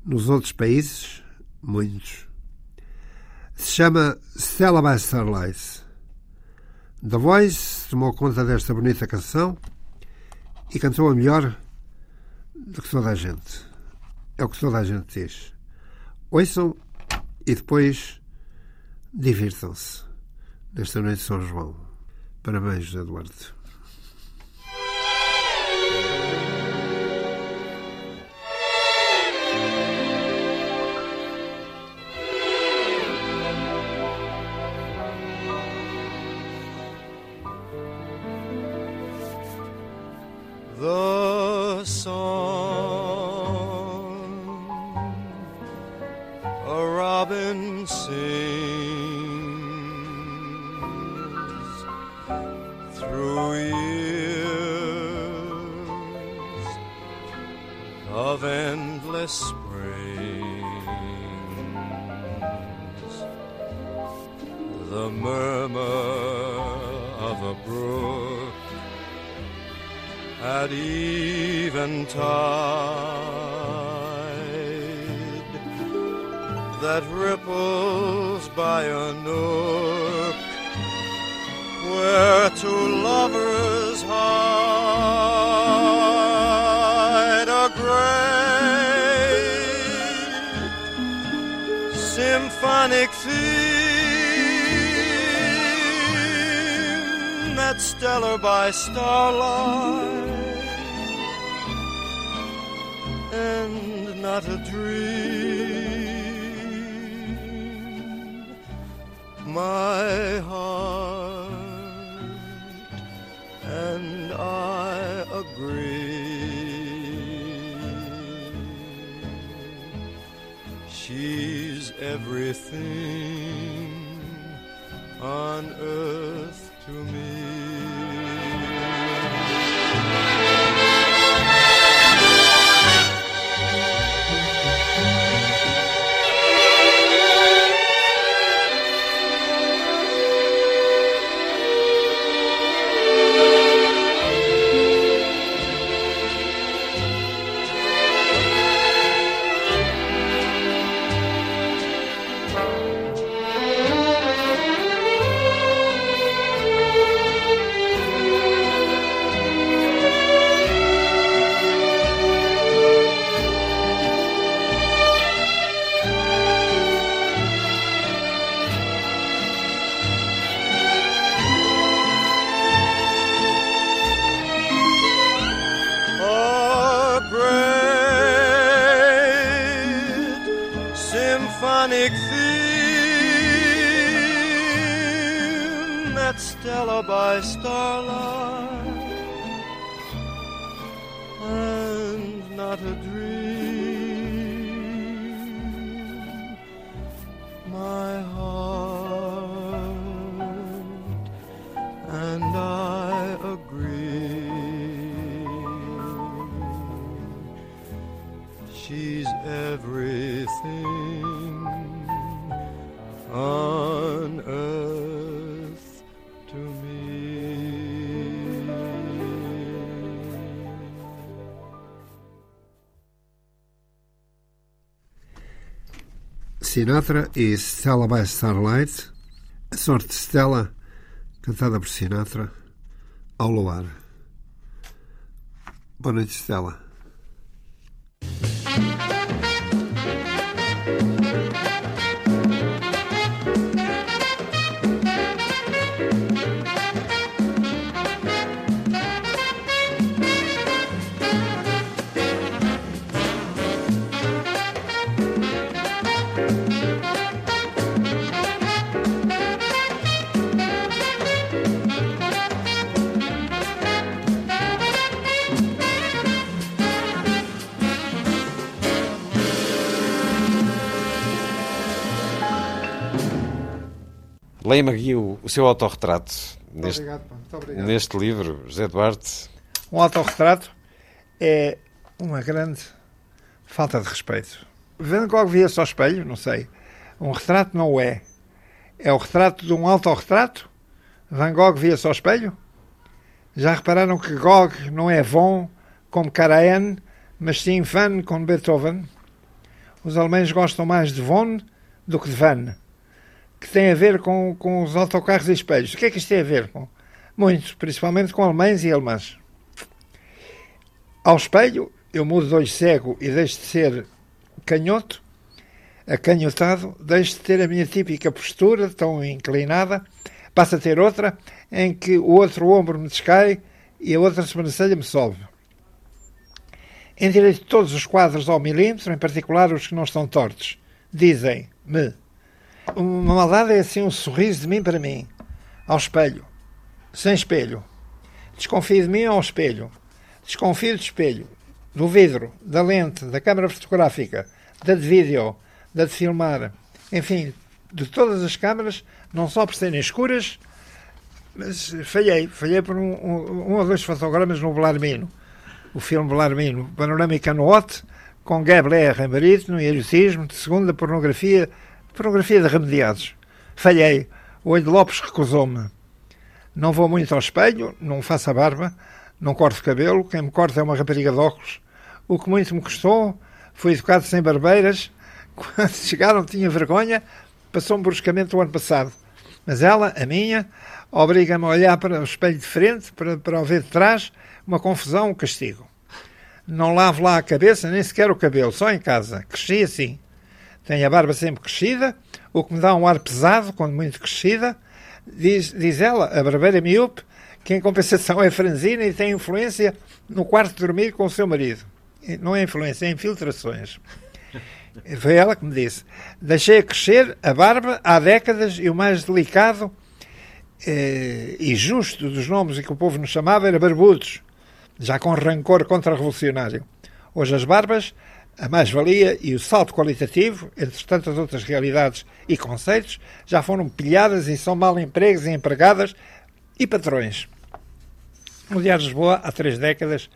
nos outros países, muitos. Se chama Stella by Starlight. The Voice tomou conta desta bonita canção e cantou a melhor do que toda a gente. É o que toda a gente diz. Ouçam e depois divirtam-se nesta noite de São João. Parabéns, Eduardo. Sinatra e Stella by Starlight. A sorte de Stella, cantada por Sinatra, ao luar. Boa noite, Stella. Seu autorretrato neste, obrigado, pá, muito obrigado. neste livro, José Duarte. Um autorretrato é uma grande falta de respeito. Van Gogh via-se ao espelho, não sei. Um retrato não o é. É o retrato de um autorretrato? Van Gogh via-se ao espelho? Já repararam que Gogh não é von como Karajan, mas sim van como Beethoven? Os alemães gostam mais de von do que de van, que tem a ver com, com os autocarros e espelhos. O que é que isto tem a ver com? Muito, principalmente com alemães e alemãs. Ao espelho, eu mudo de olho cego e deixo de ser canhoto, acanhotado, deixo de ter a minha típica postura, tão inclinada, passo a ter outra, em que o outro ombro me descai e a outra sobrancelha me sobe. Endireito todos os quadros ao milímetro, em particular os que não estão tortos. Dizem-me. Uma maldade é assim um sorriso de mim para mim, ao espelho, sem espelho. Desconfio de mim ao espelho. Desconfio do espelho, do vidro, da lente, da câmara fotográfica, da de vídeo, da de filmar, enfim, de todas as câmaras, não só por serem escuras, mas falhei. Falhei por um, um, um ou dois fotogramas no Belarmino, o filme Belarmino, Panorâmica no Hot, com Gabler em barítono e erotismo, de segunda pornografia, pornografia de remediados. Falhei. O olho de Lopes recusou-me. Não vou muito ao espelho, não faço a barba, não corto cabelo, quem me corta é uma rapariga de óculos. O que muito me custou, fui educado sem barbeiras. Quando chegaram tinha vergonha, passou-me bruscamente o ano passado. Mas ela, a minha, obriga-me a olhar para o espelho de frente, para, para o ver de trás, uma confusão, um castigo. Não lavo lá a cabeça, nem sequer o cabelo, só em casa. Cresci assim. Tenho a barba sempre crescida, o que me dá um ar pesado, quando muito crescida. Diz, diz ela, a barbeira miúpe, que em compensação é franzina e tem influência no quarto de dormir com o seu marido. Não é influência, é infiltrações. Foi ela que me disse. Deixei crescer a barba há décadas e o mais delicado eh, e justo dos nomes que o povo nos chamava era barbudos, já com rancor contra-revolucionário. Hoje as barbas, a mais-valia e o salto qualitativo, entre tantas outras realidades e conceitos, já foram pilhadas e são mal empregos e empregadas e patrões. No Diário de Lisboa, há três décadas,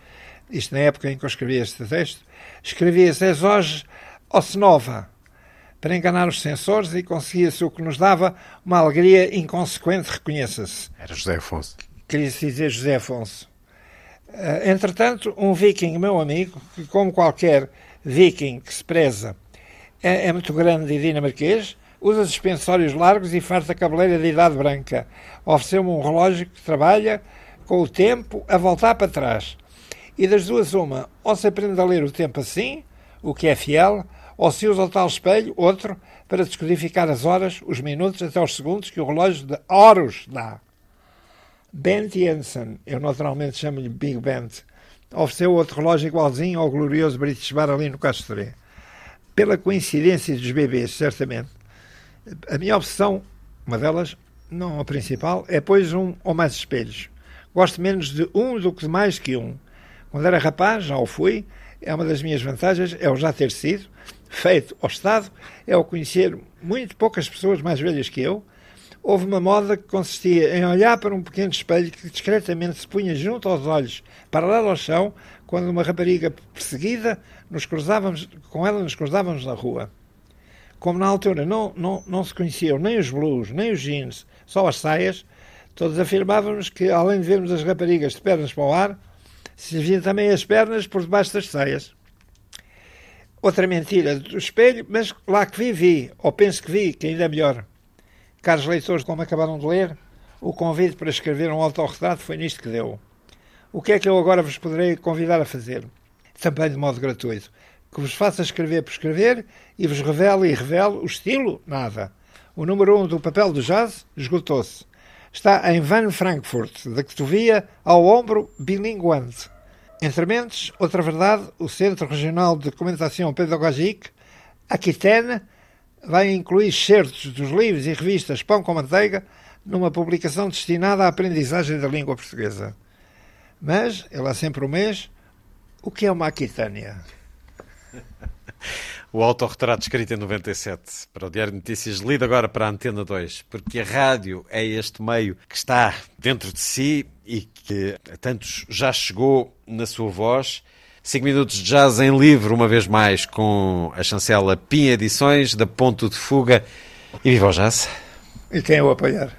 isto na época em que eu escrevi este texto, escrevia-se hoje Osnova, para enganar os censores e conseguia-se o que nos dava uma alegria inconsequente, reconheça-se. Era José Afonso. Queria-se dizer José Afonso. Uh, entretanto, um viking, meu amigo, que como qualquer viking que se preza, é, é muito grande e dinamarquês, usa suspensórios largos e farta cabeleira de idade branca. Ofereceu-me um relógio que trabalha com o tempo a voltar para trás. E das duas, uma, ou se aprende a ler o tempo assim, o que é fiel, ou se usa o tal espelho, outro, para descodificar as horas, os minutos, até os segundos que o relógio de Horus dá. Bent Jensen, eu naturalmente chamo-lhe Big Bent, ofereceu outro relógio igualzinho ao glorioso British Bar ali no Castoré. Pela coincidência dos bebês, certamente. A minha obsessão, uma delas, não a principal, é pois um ou mais espelhos. Gosto menos de um do que de mais que um. Quando era rapaz, já o fui, é uma das minhas vantagens, é o já ter sido feito ao Estado, é o conhecer muito poucas pessoas mais velhas que eu. Houve uma moda que consistia em olhar para um pequeno espelho que discretamente se punha junto aos olhos, paralelo ao chão, quando uma rapariga perseguida, nos cruzávamos, com ela nos cruzávamos na rua. Como na altura não, não, não se conheciam nem os blues, nem os jeans, só as saias, todos afirmávamos que, além de vermos as raparigas de pernas para o ar, se via também as pernas por debaixo das saias. Outra mentira do espelho, mas lá que vi, vi, ou penso que vi, que ainda é melhor. Caros leitores, como acabaram de ler, o convite para escrever um autorretrato foi nisto que deu. O que é que eu agora vos poderei convidar a fazer? Também de modo gratuito. Que vos faça escrever por escrever e vos revele e revele o estilo? Nada. O número 1 um do papel do jazz esgotou-se. Está em Van Frankfurt, da Cotovia ao ombro bilinguante. Entre mentes, outra verdade, o Centro Regional de Documentação Pedagógica, Aquitaine, vai incluir certos dos livros e revistas Pão com Manteiga numa publicação destinada à aprendizagem da língua portuguesa. Mas, é lá sempre o mês, o que é uma Aquitânia? O autorretrato escrito em 97 para o Diário de Notícias, lido agora para a Antena 2, porque a rádio é este meio que está dentro de si e que a tantos já chegou na sua voz. 5 minutos de jazz em livro, uma vez mais, com a chancela Pinha Edições, da Ponto de Fuga. E viva o jazz! E quem o apoiar?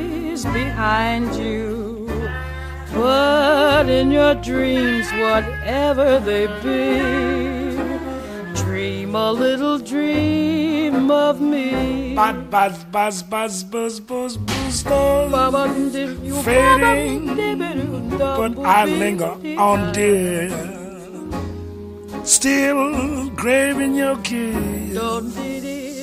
behind you. But in your dreams, whatever they be, dream a little dream of me. Buzz, buzz, buzz, buzz, buzz, buzz, buzz, buzz. Fading, but I linger on, dear. Still craving your kiss.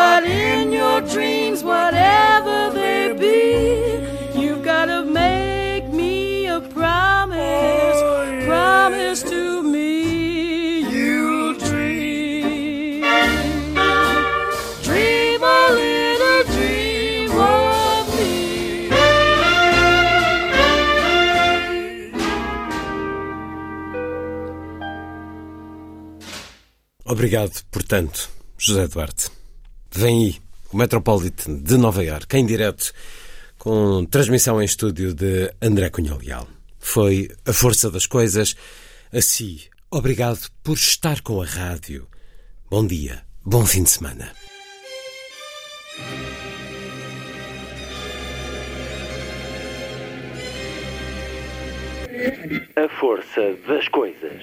But in your dreams, whatever they be, you've gotta make me a promise. Promise to me you'll dream. Dream a little dream of me. Obrigado, portanto, José Duarte. Vem aí o Metropolitan de Nova Iorque, em direto, com transmissão em estúdio de André Cunha Leal. Foi a força das coisas. Assim, obrigado por estar com a rádio. Bom dia, bom fim de semana. A força das coisas.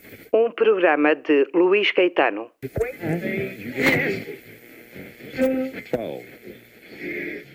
um programa de Luís Caetano. 12.